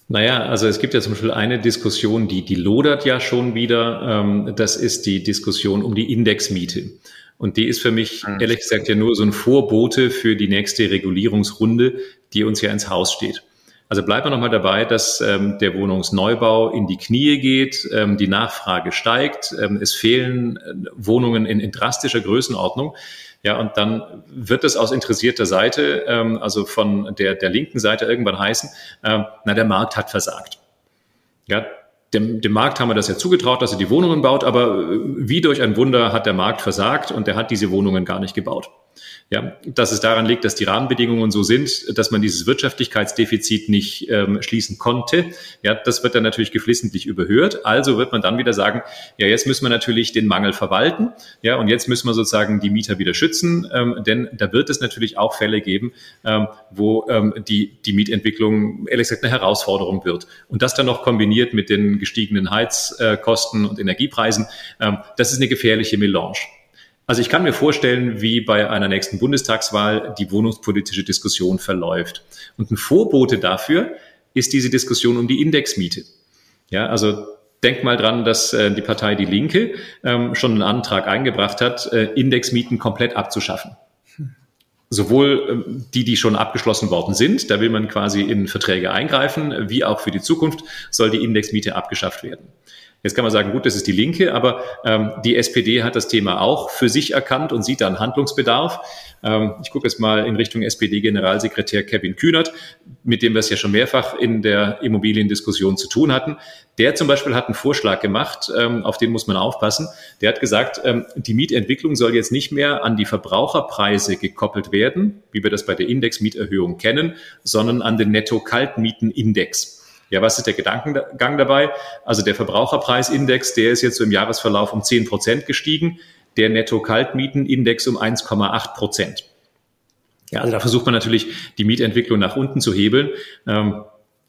Naja, also es gibt ja zum Beispiel eine Diskussion, die, die lodert ja schon wieder. Ähm, das ist die Diskussion um die Indexmiete. Und die ist für mich mhm. ehrlich gesagt ja nur so ein Vorbote für die nächste Regulierungsrunde, die uns ja ins Haus steht. Also bleiben wir nochmal dabei, dass ähm, der Wohnungsneubau in die Knie geht, ähm, die Nachfrage steigt, ähm, es fehlen äh, Wohnungen in, in drastischer Größenordnung. Ja, und dann wird es aus interessierter Seite, ähm, also von der, der linken Seite irgendwann heißen, ähm, na, der Markt hat versagt. Ja, dem, dem Markt haben wir das ja zugetraut, dass er die Wohnungen baut, aber äh, wie durch ein Wunder hat der Markt versagt und der hat diese Wohnungen gar nicht gebaut. Ja, dass es daran liegt, dass die Rahmenbedingungen so sind, dass man dieses Wirtschaftlichkeitsdefizit nicht ähm, schließen konnte. Ja, das wird dann natürlich geflissentlich überhört. Also wird man dann wieder sagen, ja, jetzt müssen wir natürlich den Mangel verwalten. Ja, und jetzt müssen wir sozusagen die Mieter wieder schützen, ähm, denn da wird es natürlich auch Fälle geben, ähm, wo ähm, die, die Mietentwicklung ehrlich gesagt eine Herausforderung wird. Und das dann noch kombiniert mit den gestiegenen Heizkosten und Energiepreisen, ähm, das ist eine gefährliche Melange. Also ich kann mir vorstellen, wie bei einer nächsten Bundestagswahl die wohnungspolitische Diskussion verläuft. Und ein Vorbote dafür ist diese Diskussion um die Indexmiete. Ja, also denk mal dran, dass äh, die Partei Die Linke ähm, schon einen Antrag eingebracht hat, äh, Indexmieten komplett abzuschaffen. Sowohl ähm, die, die schon abgeschlossen worden sind, da will man quasi in Verträge eingreifen, wie auch für die Zukunft soll die Indexmiete abgeschafft werden. Jetzt kann man sagen, gut, das ist die Linke, aber ähm, die SPD hat das Thema auch für sich erkannt und sieht da einen Handlungsbedarf. Ähm, ich gucke jetzt mal in Richtung SPD-Generalsekretär Kevin Kühnert, mit dem wir es ja schon mehrfach in der Immobiliendiskussion zu tun hatten. Der zum Beispiel hat einen Vorschlag gemacht, ähm, auf den muss man aufpassen. Der hat gesagt, ähm, die Mietentwicklung soll jetzt nicht mehr an die Verbraucherpreise gekoppelt werden, wie wir das bei der Indexmieterhöhung kennen, sondern an den Netto-Kaltmietenindex. Ja, was ist der Gedankengang dabei? Also der Verbraucherpreisindex, der ist jetzt im Jahresverlauf um 10 Prozent gestiegen, der Netto-Kaltmietenindex um 1,8 Prozent. Ja, also da versucht man natürlich, die Mietentwicklung nach unten zu hebeln. Ähm,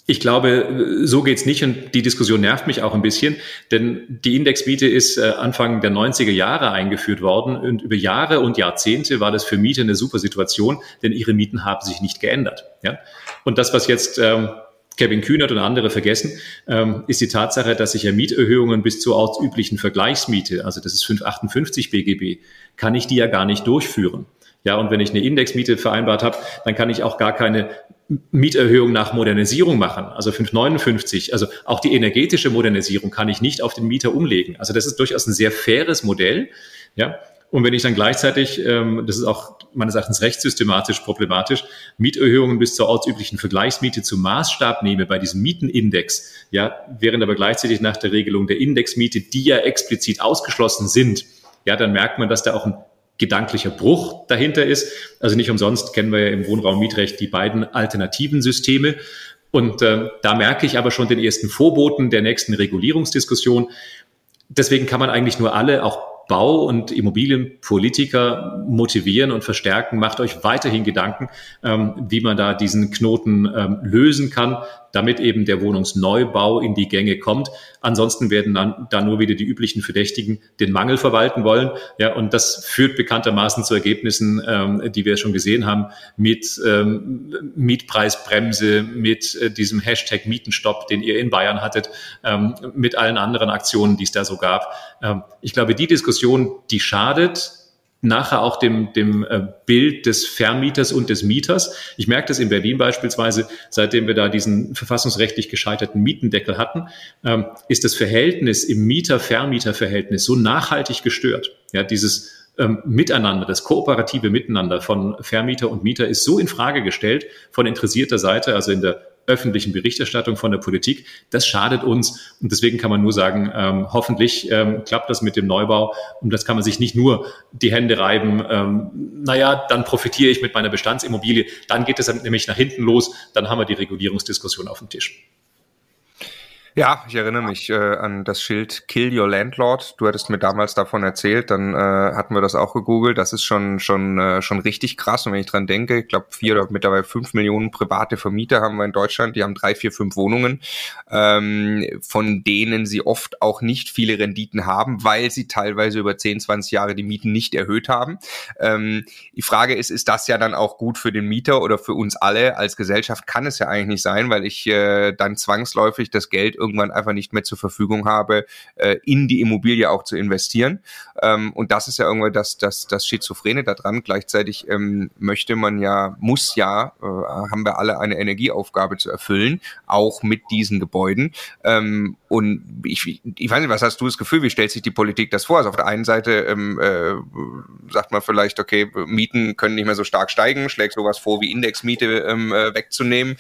ich glaube, so geht's nicht und die Diskussion nervt mich auch ein bisschen, denn die Indexmiete ist äh, Anfang der 90er Jahre eingeführt worden und über Jahre und Jahrzehnte war das für Mieter eine super Situation, denn ihre Mieten haben sich nicht geändert. Ja? Und das, was jetzt ähm, Kevin Kühnert und andere vergessen, ähm, ist die Tatsache, dass ich ja Mieterhöhungen bis zur ortsüblichen Vergleichsmiete, also das ist 558 BGB, kann ich die ja gar nicht durchführen. Ja, und wenn ich eine Indexmiete vereinbart habe, dann kann ich auch gar keine Mieterhöhung nach Modernisierung machen, also 559. Also auch die energetische Modernisierung kann ich nicht auf den Mieter umlegen. Also das ist durchaus ein sehr faires Modell. Ja, und wenn ich dann gleichzeitig, ähm, das ist auch meines Erachtens rechtssystematisch problematisch, Mieterhöhungen bis zur ortsüblichen Vergleichsmiete zum Maßstab nehme bei diesem Mietenindex, ja, während aber gleichzeitig nach der Regelung der Indexmiete, die ja explizit ausgeschlossen sind, ja, dann merkt man, dass da auch ein gedanklicher Bruch dahinter ist. Also nicht umsonst kennen wir ja im Wohnraummietrecht die beiden alternativen Systeme. Und äh, da merke ich aber schon den ersten Vorboten der nächsten Regulierungsdiskussion. Deswegen kann man eigentlich nur alle, auch Bau- und Immobilienpolitiker motivieren und verstärken. Macht euch weiterhin Gedanken, ähm, wie man da diesen Knoten ähm, lösen kann damit eben der Wohnungsneubau in die Gänge kommt. Ansonsten werden dann da nur wieder die üblichen Verdächtigen den Mangel verwalten wollen. Ja, und das führt bekanntermaßen zu Ergebnissen, ähm, die wir schon gesehen haben, mit ähm, Mietpreisbremse, mit äh, diesem Hashtag Mietenstopp, den ihr in Bayern hattet, ähm, mit allen anderen Aktionen, die es da so gab. Ähm, ich glaube, die Diskussion, die schadet nachher auch dem, dem äh, Bild des Vermieters und des Mieters. Ich merke das in Berlin beispielsweise, seitdem wir da diesen verfassungsrechtlich gescheiterten Mietendeckel hatten, ähm, ist das Verhältnis im Mieter-Vermieter-Verhältnis so nachhaltig gestört. Ja, dieses ähm, Miteinander, das kooperative Miteinander von Vermieter und Mieter ist so in Frage gestellt von interessierter Seite, also in der öffentlichen Berichterstattung von der Politik. Das schadet uns. Und deswegen kann man nur sagen, ähm, hoffentlich ähm, klappt das mit dem Neubau. Und das kann man sich nicht nur die Hände reiben. Ähm, naja, dann profitiere ich mit meiner Bestandsimmobilie. Dann geht es nämlich nach hinten los. Dann haben wir die Regulierungsdiskussion auf dem Tisch. Ja, ich erinnere mich äh, an das Schild Kill Your Landlord. Du hattest mir damals davon erzählt, dann äh, hatten wir das auch gegoogelt. Das ist schon schon äh, schon richtig krass. Und wenn ich dran denke, ich glaube vier oder mittlerweile fünf Millionen private Vermieter haben wir in Deutschland. Die haben drei, vier, fünf Wohnungen, ähm, von denen sie oft auch nicht viele Renditen haben, weil sie teilweise über 10, 20 Jahre die Mieten nicht erhöht haben. Ähm, die Frage ist, ist das ja dann auch gut für den Mieter oder für uns alle als Gesellschaft? Kann es ja eigentlich nicht sein, weil ich äh, dann zwangsläufig das Geld irgendwann einfach nicht mehr zur Verfügung habe, äh, in die Immobilie auch zu investieren. Ähm, und das ist ja irgendwie das, das, das Schizophrene daran. Gleichzeitig ähm, möchte man ja, muss ja, äh, haben wir alle eine Energieaufgabe zu erfüllen, auch mit diesen Gebäuden. Ähm, und ich, ich weiß nicht, was hast du das Gefühl, wie stellt sich die Politik das vor? Also auf der einen Seite ähm, äh, sagt man vielleicht, okay, Mieten können nicht mehr so stark steigen, schlägt sowas vor wie Indexmiete ähm, äh, wegzunehmen.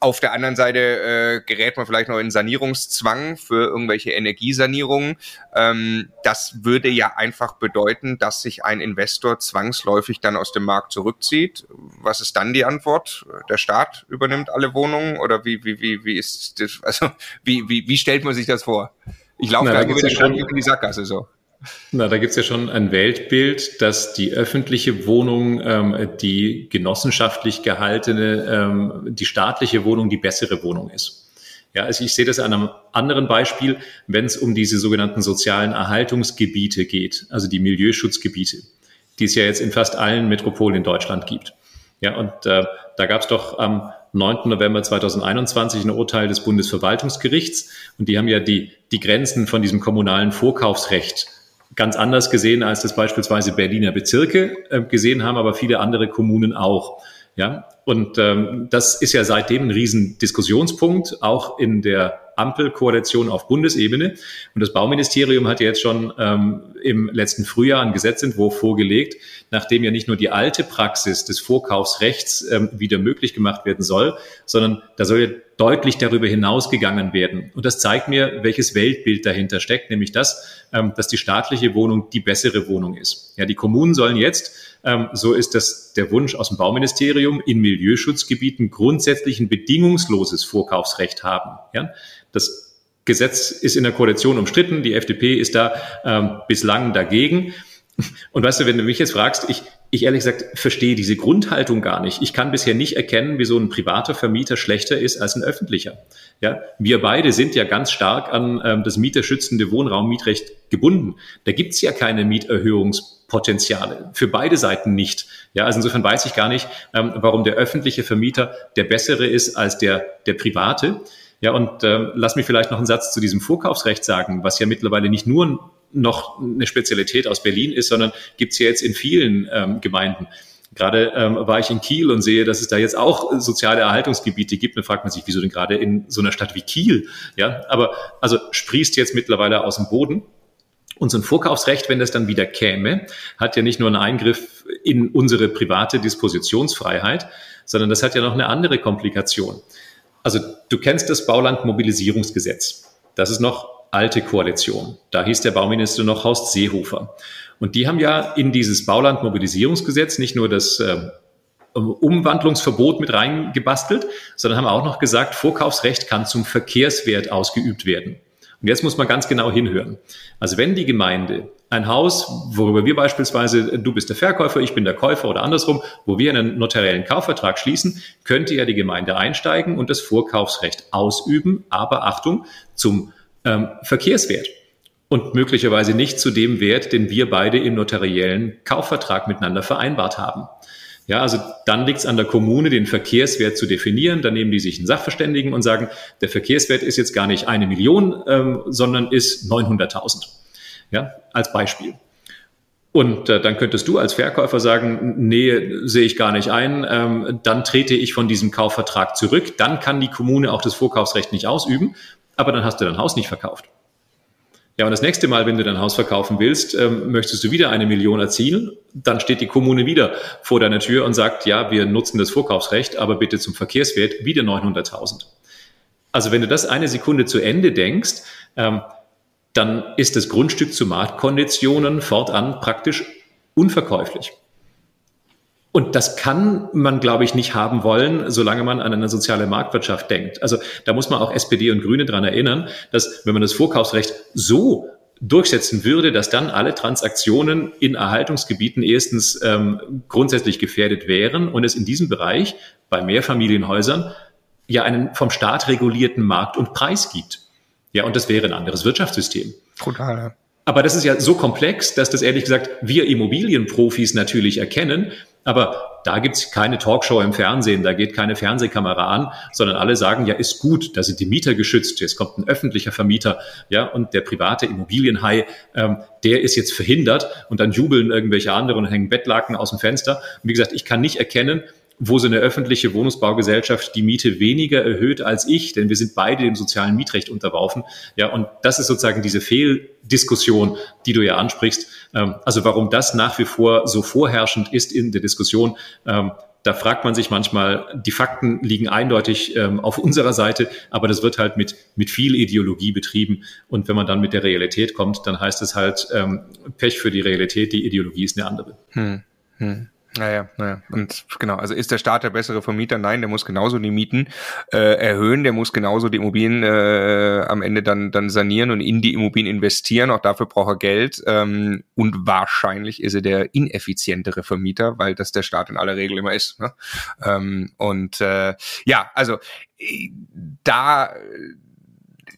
Auf der anderen Seite äh, gerät man vielleicht noch in Sanierung Sanierungszwang für irgendwelche Energiesanierungen. Ähm, das würde ja einfach bedeuten, dass sich ein Investor zwangsläufig dann aus dem Markt zurückzieht. Was ist dann die Antwort? Der Staat übernimmt alle Wohnungen oder wie, wie, wie, wie ist das, also wie, wie, wie stellt man sich das vor? Ich laufe da wieder schon in die Sackgasse so. Na, da gibt's ja schon ein Weltbild, dass die öffentliche Wohnung, ähm, die genossenschaftlich gehaltene, ähm, die staatliche Wohnung die bessere Wohnung ist. Ja, also ich sehe das an einem anderen Beispiel, wenn es um diese sogenannten sozialen Erhaltungsgebiete geht, also die Milieuschutzgebiete, die es ja jetzt in fast allen Metropolen in Deutschland gibt. Ja, und äh, da gab es doch am 9. November 2021 ein Urteil des Bundesverwaltungsgerichts und die haben ja die, die Grenzen von diesem kommunalen Vorkaufsrecht ganz anders gesehen, als das beispielsweise Berliner Bezirke äh, gesehen haben, aber viele andere Kommunen auch. Ja, und ähm, das ist ja seitdem ein Riesendiskussionspunkt, auch in der Ampelkoalition auf Bundesebene. Und das Bauministerium hat ja jetzt schon ähm, im letzten Frühjahr einen Gesetzentwurf vorgelegt, nachdem ja nicht nur die alte Praxis des Vorkaufsrechts ähm, wieder möglich gemacht werden soll, sondern da soll ja deutlich darüber hinausgegangen werden. Und das zeigt mir, welches Weltbild dahinter steckt, nämlich das, ähm, dass die staatliche Wohnung die bessere Wohnung ist. Ja, die Kommunen sollen jetzt, so ist das der Wunsch aus dem Bauministerium, in Milieuschutzgebieten grundsätzlich ein bedingungsloses Vorkaufsrecht haben. Ja, das Gesetz ist in der Koalition umstritten. Die FDP ist da ähm, bislang dagegen. Und weißt du, wenn du mich jetzt fragst, ich, ich ehrlich gesagt verstehe diese Grundhaltung gar nicht. Ich kann bisher nicht erkennen, wie so ein privater Vermieter schlechter ist als ein öffentlicher. Ja, wir beide sind ja ganz stark an ähm, das mieterschützende Wohnraummietrecht gebunden. Da gibt's ja keine Mieterhöhungspotenziale. Für beide Seiten nicht. Ja, also insofern weiß ich gar nicht, ähm, warum der öffentliche Vermieter der bessere ist als der, der private. Ja, und äh, lass mich vielleicht noch einen Satz zu diesem Vorkaufsrecht sagen, was ja mittlerweile nicht nur noch eine Spezialität aus Berlin ist, sondern gibt's ja jetzt in vielen ähm, Gemeinden. Gerade ähm, war ich in Kiel und sehe, dass es da jetzt auch soziale Erhaltungsgebiete gibt. Da fragt man sich, wieso denn gerade in so einer Stadt wie Kiel? Ja, aber also sprießt jetzt mittlerweile aus dem Boden. Und so ein Vorkaufsrecht, wenn das dann wieder käme, hat ja nicht nur einen Eingriff in unsere private Dispositionsfreiheit, sondern das hat ja noch eine andere Komplikation. Also du kennst das Baulandmobilisierungsgesetz. Das ist noch alte Koalition. Da hieß der Bauminister noch Horst Seehofer. Und die haben ja in dieses Baulandmobilisierungsgesetz nicht nur das äh, Umwandlungsverbot mit reingebastelt, sondern haben auch noch gesagt, Vorkaufsrecht kann zum Verkehrswert ausgeübt werden. Und jetzt muss man ganz genau hinhören. Also wenn die Gemeinde ein Haus, worüber wir beispielsweise, du bist der Verkäufer, ich bin der Käufer oder andersrum, wo wir einen notariellen Kaufvertrag schließen, könnte ja die Gemeinde einsteigen und das Vorkaufsrecht ausüben, aber Achtung, zum ähm, Verkehrswert und möglicherweise nicht zu dem Wert, den wir beide im notariellen Kaufvertrag miteinander vereinbart haben. Ja, also dann liegt es an der Kommune, den Verkehrswert zu definieren. Dann nehmen die sich einen Sachverständigen und sagen, der Verkehrswert ist jetzt gar nicht eine Million, ähm, sondern ist 900.000. Ja, als Beispiel. Und äh, dann könntest du als Verkäufer sagen, nee, sehe ich gar nicht ein, ähm, dann trete ich von diesem Kaufvertrag zurück, dann kann die Kommune auch das Vorkaufsrecht nicht ausüben, aber dann hast du dein Haus nicht verkauft. Ja, und das nächste Mal, wenn du dein Haus verkaufen willst, ähm, möchtest du wieder eine Million erzielen, dann steht die Kommune wieder vor deiner Tür und sagt, ja, wir nutzen das Vorkaufsrecht, aber bitte zum Verkehrswert wieder 900.000. Also wenn du das eine Sekunde zu Ende denkst, ähm, dann ist das Grundstück zu Marktkonditionen fortan praktisch unverkäuflich. Und das kann man, glaube ich, nicht haben wollen, solange man an eine soziale Marktwirtschaft denkt. Also da muss man auch SPD und Grüne dran erinnern, dass wenn man das Vorkaufsrecht so durchsetzen würde, dass dann alle Transaktionen in Erhaltungsgebieten erstens ähm, grundsätzlich gefährdet wären und es in diesem Bereich bei Mehrfamilienhäusern ja einen vom Staat regulierten Markt und Preis gibt. Ja, und das wäre ein anderes Wirtschaftssystem. Total. Ja. Aber das ist ja so komplex, dass das ehrlich gesagt wir Immobilienprofis natürlich erkennen. Aber da gibt's keine Talkshow im Fernsehen, da geht keine Fernsehkamera an, sondern alle sagen, ja, ist gut, da sind die Mieter geschützt, jetzt kommt ein öffentlicher Vermieter, ja, und der private Immobilienhai, ähm, der ist jetzt verhindert und dann jubeln irgendwelche anderen und hängen Bettlaken aus dem Fenster. Und wie gesagt, ich kann nicht erkennen, wo so eine öffentliche Wohnungsbaugesellschaft die Miete weniger erhöht als ich, denn wir sind beide dem sozialen Mietrecht unterworfen. Ja, und das ist sozusagen diese Fehldiskussion, die du ja ansprichst. Ähm, also warum das nach wie vor so vorherrschend ist in der Diskussion, ähm, da fragt man sich manchmal, die Fakten liegen eindeutig ähm, auf unserer Seite, aber das wird halt mit, mit viel Ideologie betrieben. Und wenn man dann mit der Realität kommt, dann heißt es halt Pech für die Realität, die Ideologie ist eine andere. Hm, hm. Naja, naja. Und genau, also ist der Staat der bessere Vermieter? Nein, der muss genauso die Mieten äh, erhöhen, der muss genauso die Immobilien äh, am Ende dann, dann sanieren und in die Immobilien investieren. Auch dafür braucht er Geld. Ähm, und wahrscheinlich ist er der ineffizientere Vermieter, weil das der Staat in aller Regel immer ist. Ne? Ähm, und äh, ja, also äh, da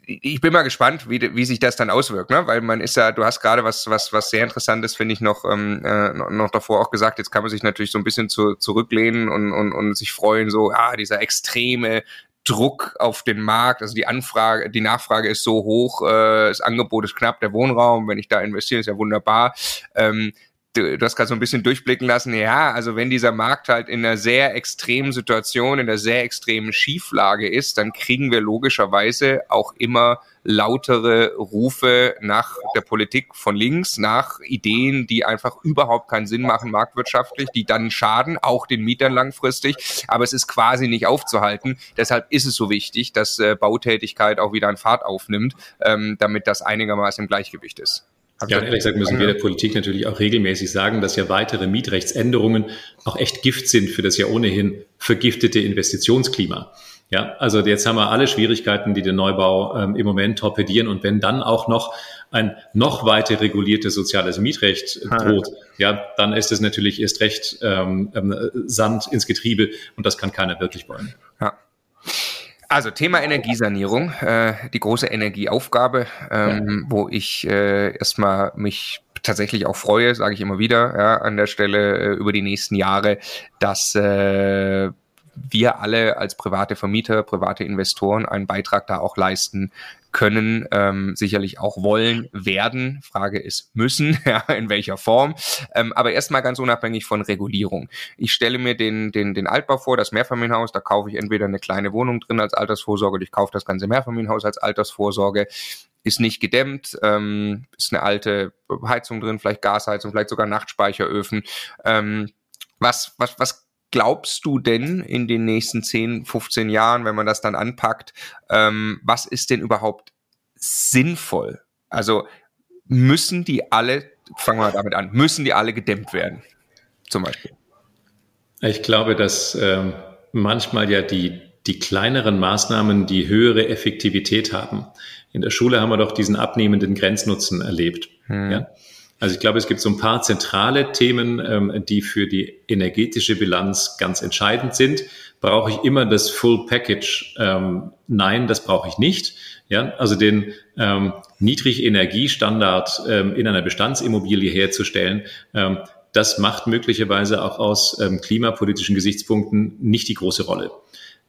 ich bin mal gespannt, wie, wie sich das dann auswirkt, ne? Weil man ist ja, du hast gerade was, was, was sehr interessantes, finde ich, noch, ähm, äh, noch davor auch gesagt. Jetzt kann man sich natürlich so ein bisschen zu, zurücklehnen und, und, und sich freuen, so, ah, dieser extreme Druck auf den Markt, also die Anfrage, die Nachfrage ist so hoch, äh, das Angebot ist knapp, der Wohnraum, wenn ich da investiere, ist ja wunderbar. Ähm, du, du hast gerade so ein bisschen durchblicken lassen, ja, also wenn dieser Markt halt in einer sehr extremen Situation, in einer sehr extremen Schieflage ist, dann kriegen wir logischerweise auch immer lautere Rufe nach der Politik von links, nach Ideen, die einfach überhaupt keinen Sinn machen marktwirtschaftlich, die dann schaden, auch den Mietern langfristig. Aber es ist quasi nicht aufzuhalten. Deshalb ist es so wichtig, dass äh, Bautätigkeit auch wieder an Fahrt aufnimmt, ähm, damit das einigermaßen im Gleichgewicht ist. Ja, ehrlich gesagt müssen wir der Politik natürlich auch regelmäßig sagen, dass ja weitere Mietrechtsänderungen auch echt Gift sind für das ja ohnehin vergiftete Investitionsklima. Ja, also jetzt haben wir alle Schwierigkeiten, die den Neubau ähm, im Moment torpedieren. Und wenn dann auch noch ein noch weiter reguliertes soziales Mietrecht droht, ja, dann ist es natürlich erst recht ähm, ähm, Sand ins Getriebe und das kann keiner wirklich wollen. Ja. Also Thema Energiesanierung, äh, die große Energieaufgabe, ähm, ja. wo ich äh, erstmal mich tatsächlich auch freue, sage ich immer wieder ja, an der Stelle äh, über die nächsten Jahre, dass äh, wir alle als private Vermieter, private Investoren einen Beitrag da auch leisten können, ähm, sicherlich auch wollen, werden. Frage ist müssen, ja, in welcher Form. Ähm, aber erstmal ganz unabhängig von Regulierung. Ich stelle mir den, den, den Altbau vor, das Mehrfamilienhaus, da kaufe ich entweder eine kleine Wohnung drin als Altersvorsorge oder ich kaufe das ganze Mehrfamilienhaus als Altersvorsorge. Ist nicht gedämmt, ähm, ist eine alte Heizung drin, vielleicht Gasheizung, vielleicht sogar Nachtspeicheröfen. Ähm, was, was, was glaubst du denn in den nächsten 10, 15 Jahren, wenn man das dann anpackt, ähm, was ist denn überhaupt sinnvoll? Also müssen die alle, fangen wir damit an, müssen die alle gedämmt werden? Zum Beispiel. Ich glaube, dass ähm, manchmal ja die, die kleineren Maßnahmen die höhere Effektivität haben. In der Schule haben wir doch diesen abnehmenden Grenznutzen erlebt. Hm. Ja? Also ich glaube, es gibt so ein paar zentrale Themen, ähm, die für die energetische Bilanz ganz entscheidend sind. Brauche ich immer das Full Package? Ähm, nein, das brauche ich nicht. Ja, also den ähm, Niedrigenergiestandard ähm, in einer Bestandsimmobilie herzustellen, ähm, das macht möglicherweise auch aus ähm, klimapolitischen Gesichtspunkten nicht die große Rolle.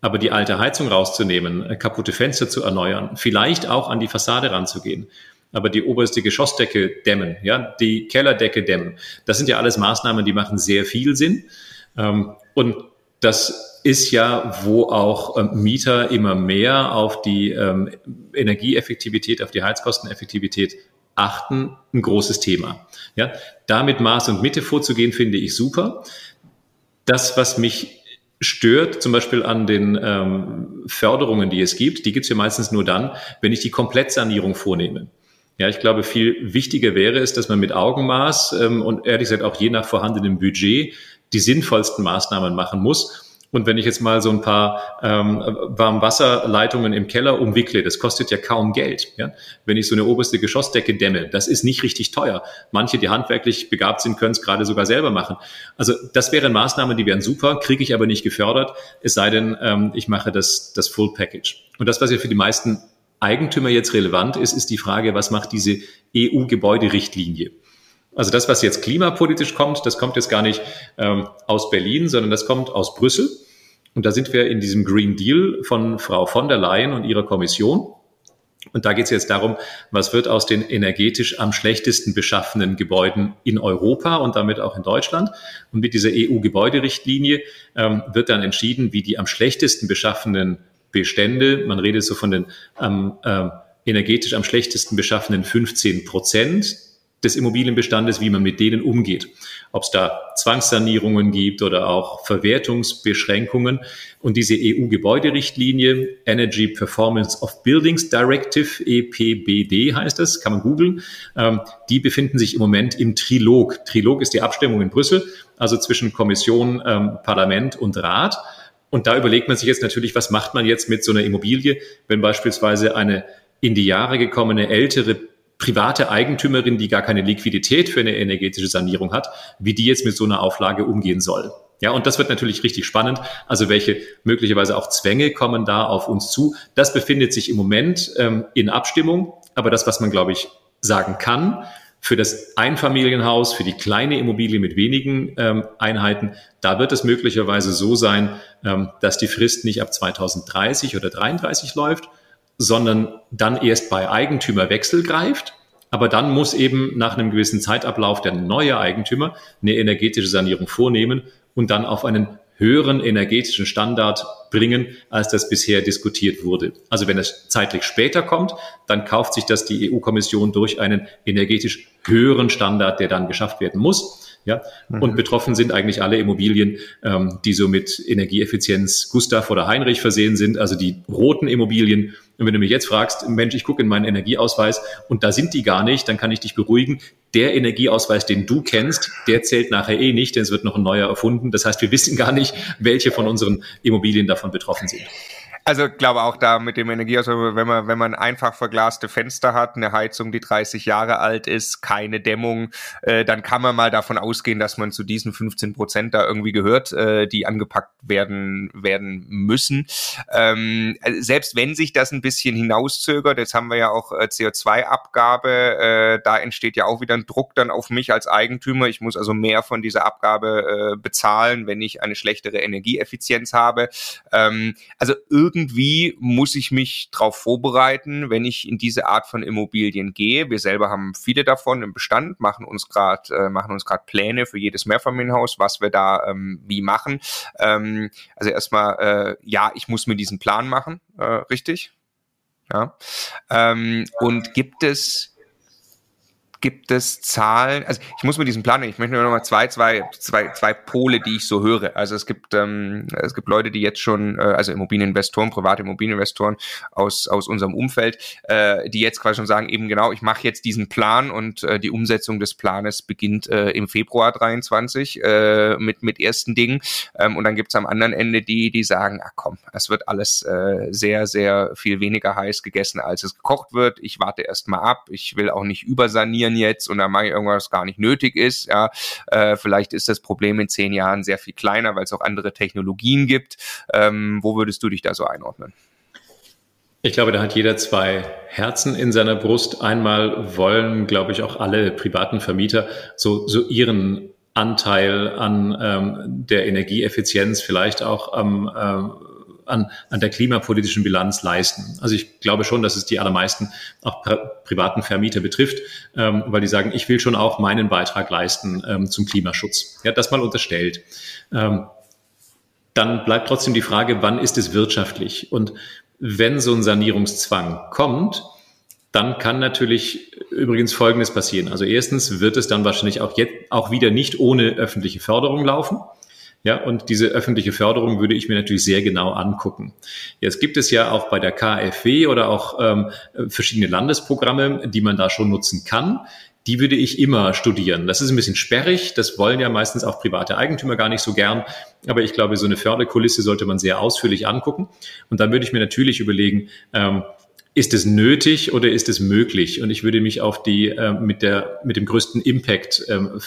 Aber die alte Heizung rauszunehmen, äh, kaputte Fenster zu erneuern, vielleicht auch an die Fassade ranzugehen aber die oberste Geschossdecke dämmen, ja, die Kellerdecke dämmen. Das sind ja alles Maßnahmen, die machen sehr viel Sinn. Ähm, und das ist ja, wo auch ähm, Mieter immer mehr auf die ähm, Energieeffektivität, auf die Heizkosteneffektivität achten, ein großes Thema. Ja, damit Maß und Mitte vorzugehen, finde ich super. Das, was mich stört, zum Beispiel an den ähm, Förderungen, die es gibt, die gibt es ja meistens nur dann, wenn ich die Komplettsanierung vornehme. Ja, ich glaube, viel wichtiger wäre es, dass man mit Augenmaß ähm, und ehrlich gesagt auch je nach vorhandenem Budget die sinnvollsten Maßnahmen machen muss. Und wenn ich jetzt mal so ein paar ähm, Warmwasserleitungen im Keller umwickle, das kostet ja kaum Geld. Ja? Wenn ich so eine oberste Geschossdecke dämme, das ist nicht richtig teuer. Manche, die handwerklich begabt sind, können es gerade sogar selber machen. Also das wären Maßnahmen, die wären super, kriege ich aber nicht gefördert, es sei denn, ähm, ich mache das, das Full Package. Und das, was ja für die meisten Eigentümer jetzt relevant ist, ist die Frage, was macht diese EU-Gebäuderichtlinie? Also das, was jetzt klimapolitisch kommt, das kommt jetzt gar nicht ähm, aus Berlin, sondern das kommt aus Brüssel. Und da sind wir in diesem Green Deal von Frau von der Leyen und ihrer Kommission. Und da geht es jetzt darum, was wird aus den energetisch am schlechtesten beschaffenen Gebäuden in Europa und damit auch in Deutschland. Und mit dieser EU-Gebäuderichtlinie ähm, wird dann entschieden, wie die am schlechtesten beschaffenen Bestände. Man redet so von den ähm, äh, energetisch am schlechtesten beschaffenen 15 Prozent des Immobilienbestandes, wie man mit denen umgeht. Ob es da Zwangssanierungen gibt oder auch Verwertungsbeschränkungen. Und diese EU-Gebäuderichtlinie, Energy Performance of Buildings Directive, EPBD heißt das, kann man googeln, ähm, die befinden sich im Moment im Trilog. Trilog ist die Abstimmung in Brüssel, also zwischen Kommission, ähm, Parlament und Rat. Und da überlegt man sich jetzt natürlich, was macht man jetzt mit so einer Immobilie, wenn beispielsweise eine in die Jahre gekommene ältere private Eigentümerin, die gar keine Liquidität für eine energetische Sanierung hat, wie die jetzt mit so einer Auflage umgehen soll. Ja, und das wird natürlich richtig spannend. Also welche möglicherweise auch Zwänge kommen da auf uns zu? Das befindet sich im Moment ähm, in Abstimmung. Aber das, was man, glaube ich, sagen kann, für das Einfamilienhaus, für die kleine Immobilie mit wenigen ähm, Einheiten, da wird es möglicherweise so sein, ähm, dass die Frist nicht ab 2030 oder 33 läuft, sondern dann erst bei Eigentümerwechsel greift. Aber dann muss eben nach einem gewissen Zeitablauf der neue Eigentümer eine energetische Sanierung vornehmen und dann auf einen höheren energetischen Standard bringen, als das bisher diskutiert wurde. Also wenn es zeitlich später kommt, dann kauft sich das die EU-Kommission durch einen energetisch höheren Standard, der dann geschafft werden muss. Ja, mhm. und betroffen sind eigentlich alle Immobilien, ähm, die so mit Energieeffizienz Gustav oder Heinrich versehen sind, also die roten Immobilien. Und wenn du mich jetzt fragst, Mensch, ich gucke in meinen Energieausweis und da sind die gar nicht, dann kann ich dich beruhigen. Der Energieausweis, den du kennst, der zählt nachher eh nicht, denn es wird noch ein neuer erfunden. Das heißt, wir wissen gar nicht, welche von unseren Immobilien davon betroffen sind. Also glaube auch da mit dem Energieausweis, wenn man wenn man einfach verglaste Fenster hat, eine Heizung, die 30 Jahre alt ist, keine Dämmung, äh, dann kann man mal davon ausgehen, dass man zu diesen 15 Prozent da irgendwie gehört, äh, die angepackt werden werden müssen. Ähm, selbst wenn sich das ein bisschen hinauszögert, jetzt haben wir ja auch äh, CO2-Abgabe, äh, da entsteht ja auch wieder ein Druck dann auf mich als Eigentümer. Ich muss also mehr von dieser Abgabe äh, bezahlen, wenn ich eine schlechtere Energieeffizienz habe. Ähm, also muss ich mich darauf vorbereiten, wenn ich in diese Art von Immobilien gehe. Wir selber haben viele davon im Bestand, machen uns gerade äh, machen uns gerade Pläne für jedes Mehrfamilienhaus, was wir da ähm, wie machen. Ähm, also erstmal, äh, ja, ich muss mir diesen Plan machen, äh, richtig? Ja. Ähm, und gibt es gibt es Zahlen, also ich muss mit diesem Plan, ich möchte nur noch mal zwei, zwei, zwei, zwei Pole, die ich so höre. Also es gibt, ähm, es gibt Leute, die jetzt schon, äh, also Immobilieninvestoren, private Immobilieninvestoren aus, aus unserem Umfeld, äh, die jetzt quasi schon sagen, eben genau, ich mache jetzt diesen Plan und äh, die Umsetzung des Planes beginnt äh, im Februar 23 äh, mit, mit ersten Dingen. Ähm, und dann gibt's am anderen Ende die, die sagen, ach komm, es wird alles äh, sehr, sehr viel weniger heiß gegessen, als es gekocht wird. Ich warte erst mal ab, ich will auch nicht übersanieren funktionieren jetzt und da mache ich irgendwas gar nicht nötig ist. Ja, äh, vielleicht ist das Problem in zehn Jahren sehr viel kleiner, weil es auch andere Technologien gibt. Ähm, wo würdest du dich da so einordnen? Ich glaube, da hat jeder zwei Herzen in seiner Brust. Einmal wollen, glaube ich, auch alle privaten Vermieter so, so ihren Anteil an ähm, der Energieeffizienz, vielleicht auch am ähm, an, an der klimapolitischen Bilanz leisten. Also ich glaube schon, dass es die allermeisten auch privaten Vermieter betrifft, ähm, weil die sagen, ich will schon auch meinen Beitrag leisten ähm, zum Klimaschutz. Ja, das mal unterstellt. Ähm, dann bleibt trotzdem die Frage, wann ist es wirtschaftlich? Und wenn so ein Sanierungszwang kommt, dann kann natürlich übrigens Folgendes passieren. Also erstens wird es dann wahrscheinlich auch jetzt auch wieder nicht ohne öffentliche Förderung laufen. Ja, und diese öffentliche Förderung würde ich mir natürlich sehr genau angucken. Jetzt gibt es ja auch bei der KfW oder auch ähm, verschiedene Landesprogramme, die man da schon nutzen kann. Die würde ich immer studieren. Das ist ein bisschen sperrig. Das wollen ja meistens auch private Eigentümer gar nicht so gern. Aber ich glaube, so eine Förderkulisse sollte man sehr ausführlich angucken. Und dann würde ich mir natürlich überlegen, ähm, ist es nötig oder ist es möglich? Und ich würde mich auf die äh, mit der mit dem größten Impact hm.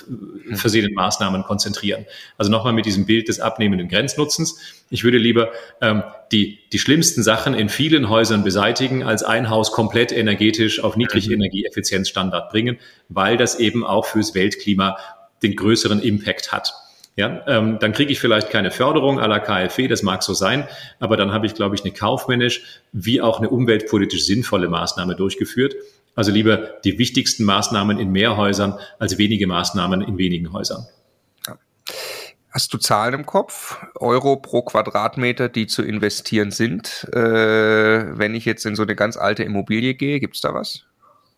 versehenen Maßnahmen konzentrieren. Also nochmal mit diesem Bild des abnehmenden Grenznutzens. Ich würde lieber ähm, die die schlimmsten Sachen in vielen Häusern beseitigen, als ein Haus komplett energetisch auf Niedrigenergieeffizienzstandard bringen, weil das eben auch fürs Weltklima den größeren Impact hat. Ja, ähm, dann kriege ich vielleicht keine Förderung la KfW, das mag so sein, aber dann habe ich, glaube ich, eine kaufmännisch wie auch eine umweltpolitisch sinnvolle Maßnahme durchgeführt. Also lieber die wichtigsten Maßnahmen in mehr Häusern als wenige Maßnahmen in wenigen Häusern. Hast du Zahlen im Kopf? Euro pro Quadratmeter, die zu investieren sind? Äh, wenn ich jetzt in so eine ganz alte Immobilie gehe, gibt's da was?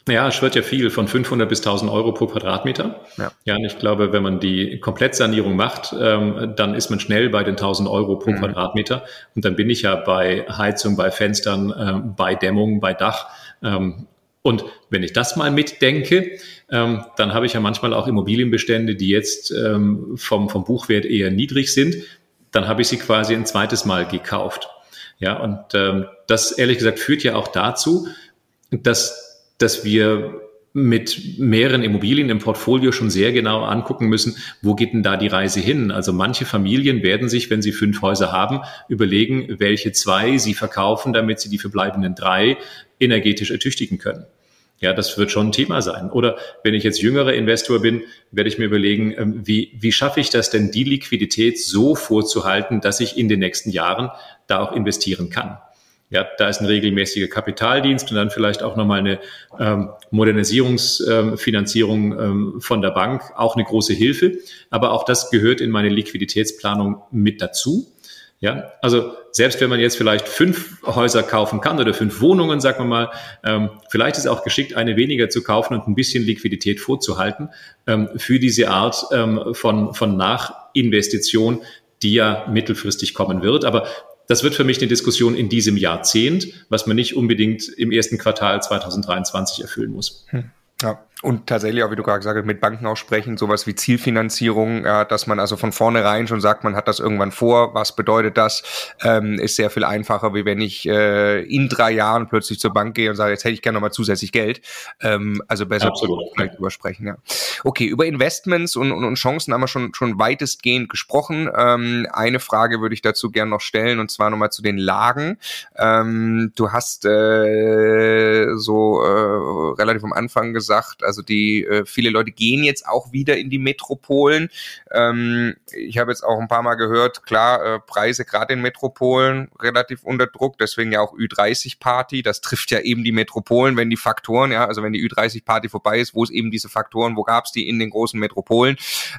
Ja, es wird ja viel von 500 bis 1000 Euro pro Quadratmeter. Ja. ja, und ich glaube, wenn man die Komplettsanierung macht, ähm, dann ist man schnell bei den 1000 Euro pro mhm. Quadratmeter. Und dann bin ich ja bei Heizung, bei Fenstern, ähm, bei Dämmung, bei Dach. Ähm, und wenn ich das mal mitdenke, ähm, dann habe ich ja manchmal auch Immobilienbestände, die jetzt ähm, vom, vom Buchwert eher niedrig sind. Dann habe ich sie quasi ein zweites Mal gekauft. Ja, und ähm, das ehrlich gesagt führt ja auch dazu, dass dass wir mit mehreren Immobilien im Portfolio schon sehr genau angucken müssen, wo geht denn da die Reise hin? Also manche Familien werden sich, wenn sie fünf Häuser haben, überlegen, welche zwei sie verkaufen, damit sie die verbleibenden drei energetisch ertüchtigen können. Ja, das wird schon ein Thema sein. Oder wenn ich jetzt jüngerer Investor bin, werde ich mir überlegen, ähm, wie, wie schaffe ich das denn, die Liquidität so vorzuhalten, dass ich in den nächsten Jahren da auch investieren kann. Ja, da ist ein regelmäßiger Kapitaldienst und dann vielleicht auch nochmal eine ähm, Modernisierungsfinanzierung ähm, ähm, von der Bank auch eine große Hilfe. Aber auch das gehört in meine Liquiditätsplanung mit dazu. Ja, also selbst wenn man jetzt vielleicht fünf Häuser kaufen kann oder fünf Wohnungen, sagen wir mal, ähm, vielleicht ist auch geschickt, eine weniger zu kaufen und ein bisschen Liquidität vorzuhalten ähm, für diese Art ähm, von, von Nachinvestition, die ja mittelfristig kommen wird. Aber das wird für mich eine Diskussion in diesem Jahrzehnt, was man nicht unbedingt im ersten Quartal 2023 erfüllen muss. Hm. Ja. Und tatsächlich auch, wie du gerade gesagt hast, mit Banken auch sprechen, sowas wie Zielfinanzierung, ja, dass man also von vornherein schon sagt, man hat das irgendwann vor. Was bedeutet das? Ähm, ist sehr viel einfacher, wie wenn ich äh, in drei Jahren plötzlich zur Bank gehe und sage, jetzt hätte ich gerne nochmal zusätzlich Geld. Ähm, also besser Absolut. vielleicht ja. übersprechen. Ja. Okay, über Investments und, und, und Chancen haben wir schon, schon weitestgehend gesprochen. Ähm, eine Frage würde ich dazu gerne noch stellen und zwar nochmal zu den Lagen. Ähm, du hast äh, so äh, relativ am Anfang gesagt, also die äh, viele Leute gehen jetzt auch wieder in die Metropolen. Ähm, ich habe jetzt auch ein paar Mal gehört, klar, äh, Preise gerade in Metropolen relativ unter Druck, deswegen ja auch Ü30-Party. Das trifft ja eben die Metropolen, wenn die Faktoren, ja, also wenn die Ü30-Party vorbei ist, wo es eben diese Faktoren, wo gab es die in den großen Metropolen,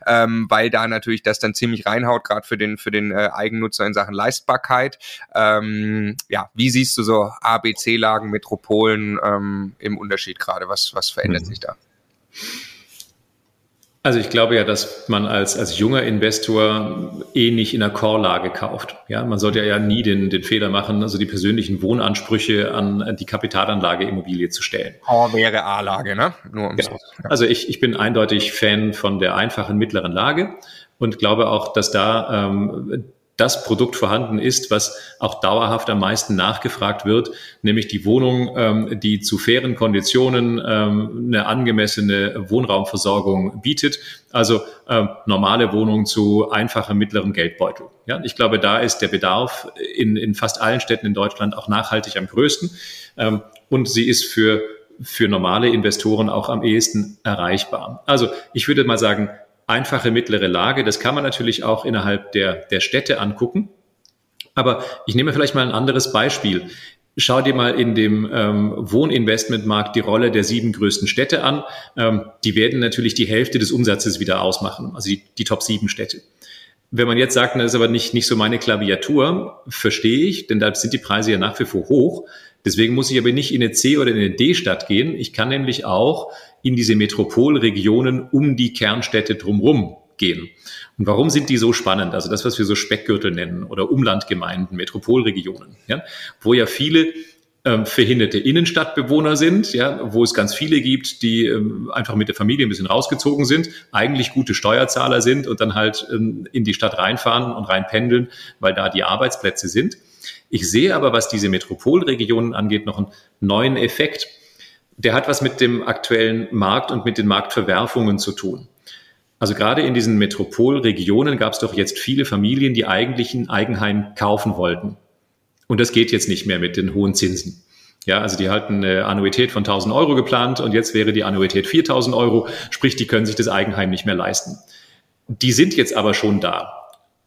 ähm, weil da natürlich das dann ziemlich reinhaut, gerade für den für den äh, Eigennutzer in Sachen Leistbarkeit. Ähm, ja, wie siehst du so ABC-Lagen, Metropolen ähm, im Unterschied gerade? Was was verändert sich da? Also ich glaube ja, dass man als, als junger Investor eh nicht in der Core-Lage kauft. Ja, man sollte ja nie den, den Fehler machen, also die persönlichen Wohnansprüche an die Kapitalanlage Immobilie zu stellen. Core wäre A-Lage, ne? Nur um's ja. Also ich, ich bin eindeutig Fan von der einfachen mittleren Lage und glaube auch, dass da ähm, das Produkt vorhanden ist, was auch dauerhaft am meisten nachgefragt wird, nämlich die Wohnung, ähm, die zu fairen Konditionen ähm, eine angemessene Wohnraumversorgung bietet. Also ähm, normale Wohnung zu einfachem mittleren Geldbeutel. Ja, ich glaube, da ist der Bedarf in, in fast allen Städten in Deutschland auch nachhaltig am größten. Ähm, und sie ist für für normale Investoren auch am ehesten erreichbar. Also ich würde mal sagen, einfache mittlere Lage. Das kann man natürlich auch innerhalb der, der Städte angucken. Aber ich nehme vielleicht mal ein anderes Beispiel. Schau dir mal in dem ähm, Wohninvestmentmarkt die Rolle der sieben größten Städte an. Ähm, die werden natürlich die Hälfte des Umsatzes wieder ausmachen, also die, die Top sieben Städte. Wenn man jetzt sagt, das ist aber nicht, nicht so meine Klaviatur, verstehe ich, denn da sind die Preise ja nach wie vor hoch. Deswegen muss ich aber nicht in eine C- oder in eine D-Stadt gehen. Ich kann nämlich auch in diese Metropolregionen um die Kernstädte drumherum gehen. Und warum sind die so spannend? Also das, was wir so Speckgürtel nennen oder Umlandgemeinden, Metropolregionen, ja, wo ja viele ähm, verhinderte Innenstadtbewohner sind, ja, wo es ganz viele gibt, die ähm, einfach mit der Familie ein bisschen rausgezogen sind, eigentlich gute Steuerzahler sind und dann halt ähm, in die Stadt reinfahren und reinpendeln, weil da die Arbeitsplätze sind. Ich sehe aber, was diese Metropolregionen angeht, noch einen neuen Effekt der hat was mit dem aktuellen Markt und mit den Marktverwerfungen zu tun. Also gerade in diesen Metropolregionen gab es doch jetzt viele Familien, die eigentlich ein Eigenheim kaufen wollten. Und das geht jetzt nicht mehr mit den hohen Zinsen. Ja, also die halten eine Annuität von 1000 Euro geplant und jetzt wäre die Annuität 4000 Euro, sprich, die können sich das Eigenheim nicht mehr leisten. Die sind jetzt aber schon da.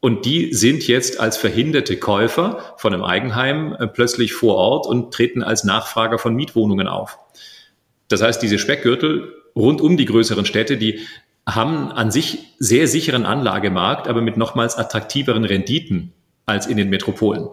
Und die sind jetzt als verhinderte Käufer von einem Eigenheim äh, plötzlich vor Ort und treten als Nachfrager von Mietwohnungen auf. Das heißt, diese Speckgürtel rund um die größeren Städte, die haben an sich sehr sicheren Anlagemarkt, aber mit nochmals attraktiveren Renditen als in den Metropolen.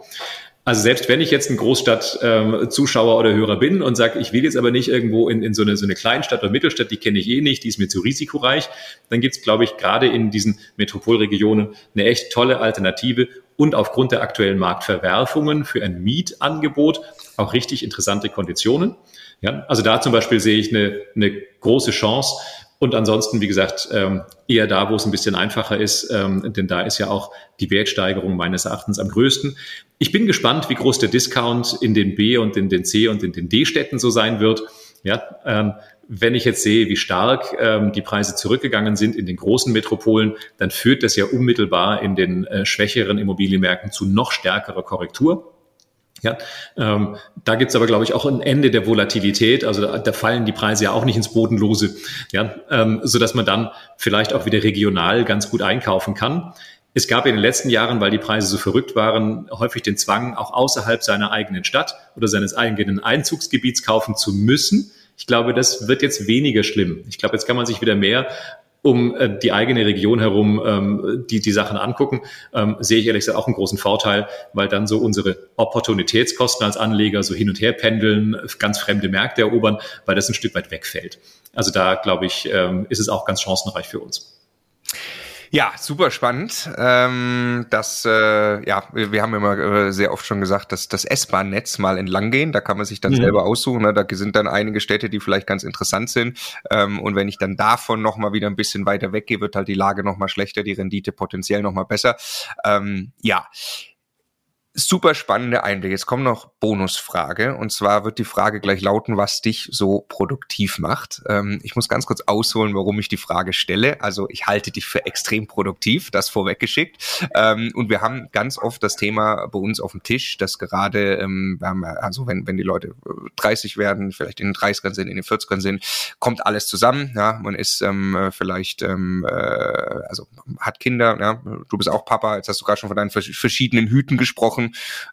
Also selbst wenn ich jetzt ein Großstadt-Zuschauer ähm, oder Hörer bin und sage, ich will jetzt aber nicht irgendwo in, in so, eine, so eine Kleinstadt oder Mittelstadt, die kenne ich eh nicht, die ist mir zu risikoreich, dann gibt's, glaube ich, gerade in diesen Metropolregionen eine echt tolle Alternative und aufgrund der aktuellen Marktverwerfungen für ein Mietangebot auch richtig interessante Konditionen. Ja, also da zum Beispiel sehe ich eine, eine große Chance, und ansonsten, wie gesagt, ähm, eher da, wo es ein bisschen einfacher ist, ähm, denn da ist ja auch die Wertsteigerung meines Erachtens am größten. Ich bin gespannt, wie groß der Discount in den B und in den C und in den D-Städten so sein wird. Ja, ähm, wenn ich jetzt sehe, wie stark die Preise zurückgegangen sind in den großen Metropolen, dann führt das ja unmittelbar in den äh, schwächeren Immobilienmärkten zu noch stärkerer Korrektur. Ja, ähm, da gibt's aber, glaube ich, auch ein Ende der Volatilität. Also da, da fallen die Preise ja auch nicht ins Bodenlose, ja, ähm, so dass man dann vielleicht auch wieder regional ganz gut einkaufen kann. Es gab in den letzten Jahren, weil die Preise so verrückt waren, häufig den Zwang, auch außerhalb seiner eigenen Stadt oder seines eigenen Einzugsgebiets kaufen zu müssen. Ich glaube, das wird jetzt weniger schlimm. Ich glaube, jetzt kann man sich wieder mehr um äh, die eigene Region herum ähm, die, die Sachen angucken, ähm, sehe ich ehrlich gesagt auch einen großen Vorteil, weil dann so unsere Opportunitätskosten als Anleger so hin und her pendeln, ganz fremde Märkte erobern, weil das ein Stück weit wegfällt. Also da, glaube ich, ähm, ist es auch ganz chancenreich für uns. Ja, super spannend. Ähm, das, äh, ja, wir haben immer äh, sehr oft schon gesagt, dass das S-Bahn-Netz mal entlang gehen. Da kann man sich dann mhm. selber aussuchen. Ne? Da sind dann einige Städte, die vielleicht ganz interessant sind. Ähm, und wenn ich dann davon noch mal wieder ein bisschen weiter weggehe, wird halt die Lage noch mal schlechter, die Rendite potenziell noch mal besser. Ähm, ja, super spannende Einblicke. Jetzt kommt noch Bonusfrage. Und zwar wird die Frage gleich lauten, was dich so produktiv macht. Ähm, ich muss ganz kurz ausholen, warum ich die Frage stelle. Also ich halte dich für extrem produktiv, das vorweggeschickt. Ähm, und wir haben ganz oft das Thema bei uns auf dem Tisch, dass gerade, ähm, wir haben, also wenn, wenn die Leute 30 äh, werden, vielleicht in den 30ern sind, in den 40ern sind, kommt alles zusammen. Ja, man ist ähm, vielleicht, ähm, äh, also hat Kinder, ja, du bist auch Papa, jetzt hast du gerade schon von deinen verschiedenen Hüten gesprochen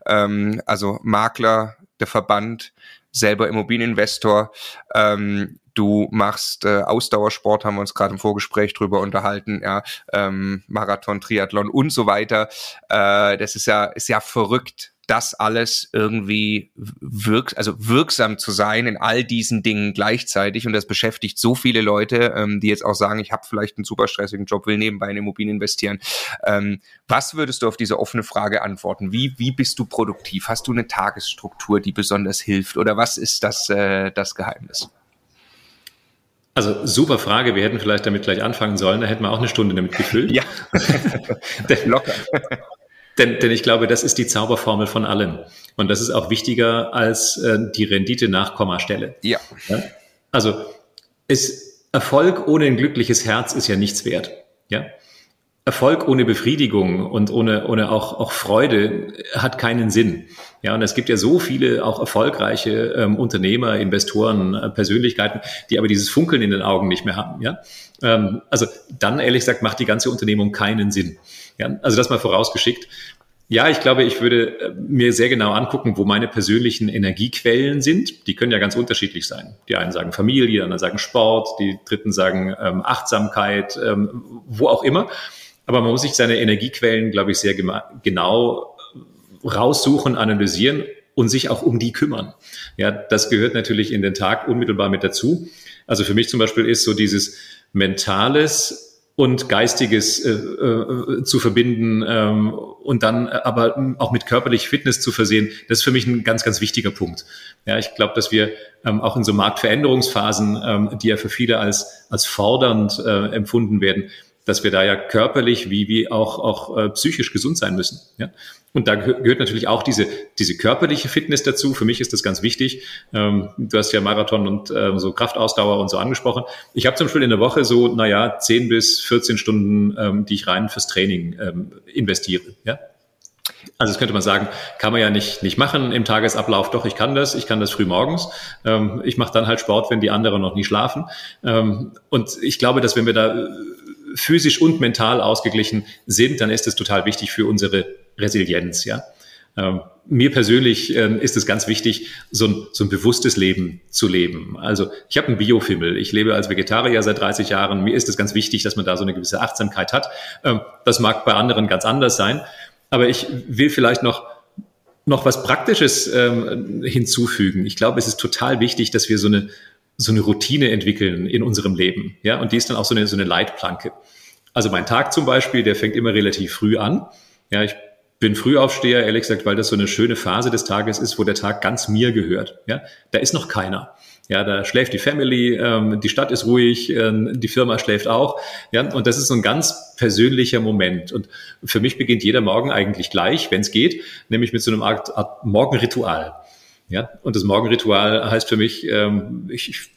ähm, also Makler, der Verband, selber Immobilieninvestor. Ähm, du machst äh, Ausdauersport, haben wir uns gerade im Vorgespräch drüber unterhalten, ja, ähm, Marathon, Triathlon und so weiter. Äh, das ist ja, ist ja verrückt, das alles irgendwie wirk also wirksam zu sein in all diesen Dingen gleichzeitig. Und das beschäftigt so viele Leute, ähm, die jetzt auch sagen, ich habe vielleicht einen super stressigen Job, will nebenbei in Immobilien investieren. Ähm, was würdest du auf diese offene Frage antworten? Wie, wie bist du produktiv? Hast du eine Tagesstruktur, die besonders hilft? Oder was ist das, äh, das Geheimnis? Also super Frage. Wir hätten vielleicht damit gleich anfangen sollen. Da hätten wir auch eine Stunde damit gefüllt. Ja, locker. Denn, denn ich glaube, das ist die Zauberformel von allem. Und das ist auch wichtiger als äh, die Rendite nach Kommastelle. Ja. ja? Also ist Erfolg ohne ein glückliches Herz ist ja nichts wert. Ja. Erfolg ohne Befriedigung und ohne, ohne auch, auch Freude hat keinen Sinn. Ja, und es gibt ja so viele auch erfolgreiche ähm, Unternehmer, Investoren, äh, Persönlichkeiten, die aber dieses Funkeln in den Augen nicht mehr haben. Ja, ähm, also dann ehrlich gesagt macht die ganze Unternehmung keinen Sinn. Ja, also das mal vorausgeschickt. Ja, ich glaube, ich würde äh, mir sehr genau angucken, wo meine persönlichen Energiequellen sind. Die können ja ganz unterschiedlich sein. Die einen sagen Familie, die anderen sagen Sport, die dritten sagen ähm, Achtsamkeit, ähm, wo auch immer. Aber man muss sich seine Energiequellen, glaube ich, sehr genau raussuchen, analysieren und sich auch um die kümmern. Ja, das gehört natürlich in den Tag unmittelbar mit dazu. Also für mich zum Beispiel ist so dieses mentales und Geistiges äh, äh, zu verbinden ähm, und dann äh, aber auch mit körperlich Fitness zu versehen, das ist für mich ein ganz, ganz wichtiger Punkt. Ja, ich glaube, dass wir ähm, auch in so Marktveränderungsphasen, ähm, die ja für viele als, als fordernd äh, empfunden werden, dass wir da ja körperlich wie, wie auch, auch äh, psychisch gesund sein müssen. Ja? Und da gehört natürlich auch diese, diese körperliche Fitness dazu. Für mich ist das ganz wichtig. Ähm, du hast ja Marathon und ähm, so Kraftausdauer und so angesprochen. Ich habe zum Beispiel in der Woche so, naja, 10 bis 14 Stunden, ähm, die ich rein fürs Training ähm, investiere. Ja? Also das könnte man sagen, kann man ja nicht, nicht machen im Tagesablauf. Doch, ich kann das. Ich kann das früh morgens. Ähm, ich mache dann halt Sport, wenn die anderen noch nie schlafen. Ähm, und ich glaube, dass wenn wir da physisch und mental ausgeglichen sind, dann ist es total wichtig für unsere Resilienz, ja. Ähm, mir persönlich ähm, ist es ganz wichtig, so ein, so ein bewusstes Leben zu leben. Also ich habe einen Biofimmel, ich lebe als Vegetarier seit 30 Jahren. Mir ist es ganz wichtig, dass man da so eine gewisse Achtsamkeit hat. Ähm, das mag bei anderen ganz anders sein, aber ich will vielleicht noch noch was Praktisches ähm, hinzufügen. Ich glaube, es ist total wichtig, dass wir so eine, so eine Routine entwickeln in unserem Leben. Ja, und die ist dann auch so eine, so eine Leitplanke. Also mein Tag zum Beispiel, der fängt immer relativ früh an. Ja, ich bin Frühaufsteher, ehrlich gesagt, weil das so eine schöne Phase des Tages ist, wo der Tag ganz mir gehört. Ja, da ist noch keiner. Ja, da schläft die Family, ähm, die Stadt ist ruhig, ähm, die Firma schläft auch. Ja, und das ist so ein ganz persönlicher Moment. Und für mich beginnt jeder Morgen eigentlich gleich, wenn es geht, nämlich mit so einem Art, Art Morgenritual. Ja, und das Morgenritual heißt für mich, ähm, ich, ich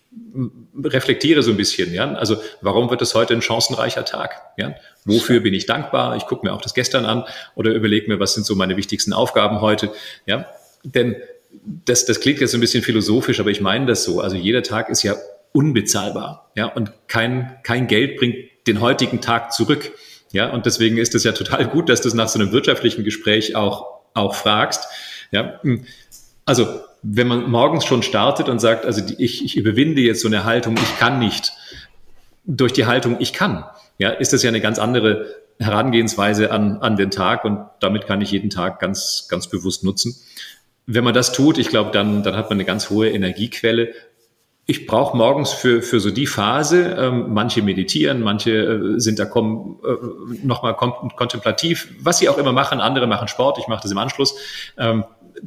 reflektiere so ein bisschen, ja. Also warum wird es heute ein chancenreicher Tag? Ja, wofür bin ich dankbar? Ich gucke mir auch das gestern an oder überlege mir, was sind so meine wichtigsten Aufgaben heute? Ja, denn das, das klingt jetzt ein bisschen philosophisch, aber ich meine das so. Also jeder Tag ist ja unbezahlbar, ja, und kein, kein Geld bringt den heutigen Tag zurück. Ja, und deswegen ist es ja total gut, dass du es nach so einem wirtschaftlichen Gespräch auch, auch fragst. Ja, also wenn man morgens schon startet und sagt, also die, ich, ich überwinde jetzt so eine Haltung, ich kann nicht, durch die Haltung, ich kann, ja, ist das ja eine ganz andere Herangehensweise an, an den Tag und damit kann ich jeden Tag ganz, ganz bewusst nutzen wenn man das tut, ich glaube, dann, dann hat man eine ganz hohe Energiequelle. Ich brauche morgens für, für so die Phase, ähm, manche meditieren, manche äh, sind da kommen, äh, nochmal kon kontemplativ, was sie auch immer machen, andere machen Sport, ich mache das im Anschluss. Ähm,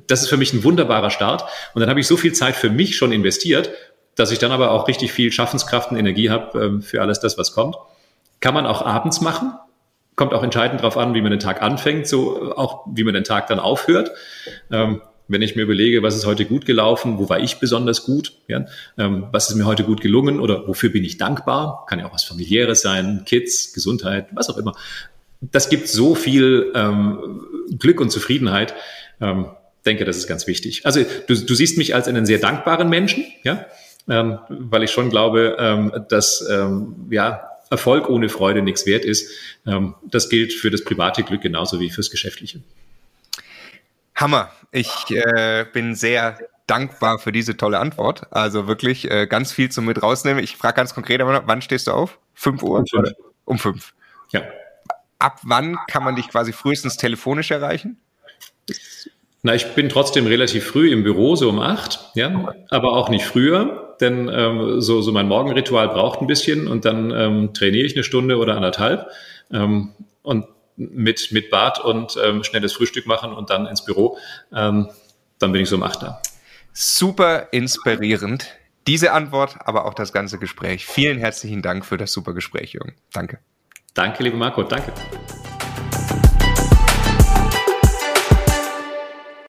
das ist für mich ein wunderbarer Start. Und dann habe ich so viel Zeit für mich schon investiert, dass ich dann aber auch richtig viel Schaffenskraft und Energie habe ähm, für alles das, was kommt. Kann man auch abends machen. Kommt auch entscheidend darauf an, wie man den Tag anfängt, so auch wie man den Tag dann aufhört. Ähm, wenn ich mir überlege, was ist heute gut gelaufen, wo war ich besonders gut, ähm, was ist mir heute gut gelungen oder wofür bin ich dankbar, kann ja auch was familiäres sein, Kids, Gesundheit, was auch immer. Das gibt so viel Glück und Zufriedenheit. Denke, das ist ganz wichtig. Also du, du siehst mich als einen sehr dankbaren Menschen, ja, ähm, weil ich schon glaube, ähm, dass ähm, ja Erfolg ohne Freude nichts wert ist. Ähm, das gilt für das private Glück genauso wie fürs geschäftliche. Hammer. Ich äh, bin sehr dankbar für diese tolle Antwort. Also wirklich äh, ganz viel zum mit rausnehmen. Ich frage ganz konkret, wann stehst du auf? Fünf Uhr? Um fünf. Um fünf. Ja. Ab wann kann man dich quasi frühestens telefonisch erreichen? Na, ich bin trotzdem relativ früh im Büro, so um acht, ja, aber auch nicht früher, denn ähm, so, so mein Morgenritual braucht ein bisschen und dann ähm, trainiere ich eine Stunde oder anderthalb. Ähm, und mit, mit Bad und ähm, schnelles Frühstück machen und dann ins Büro. Ähm, dann bin ich so um 8 da. Super inspirierend. Diese Antwort, aber auch das ganze Gespräch. Vielen herzlichen Dank für das super Gespräch, Jürgen. Danke. Danke, liebe Marco. Danke.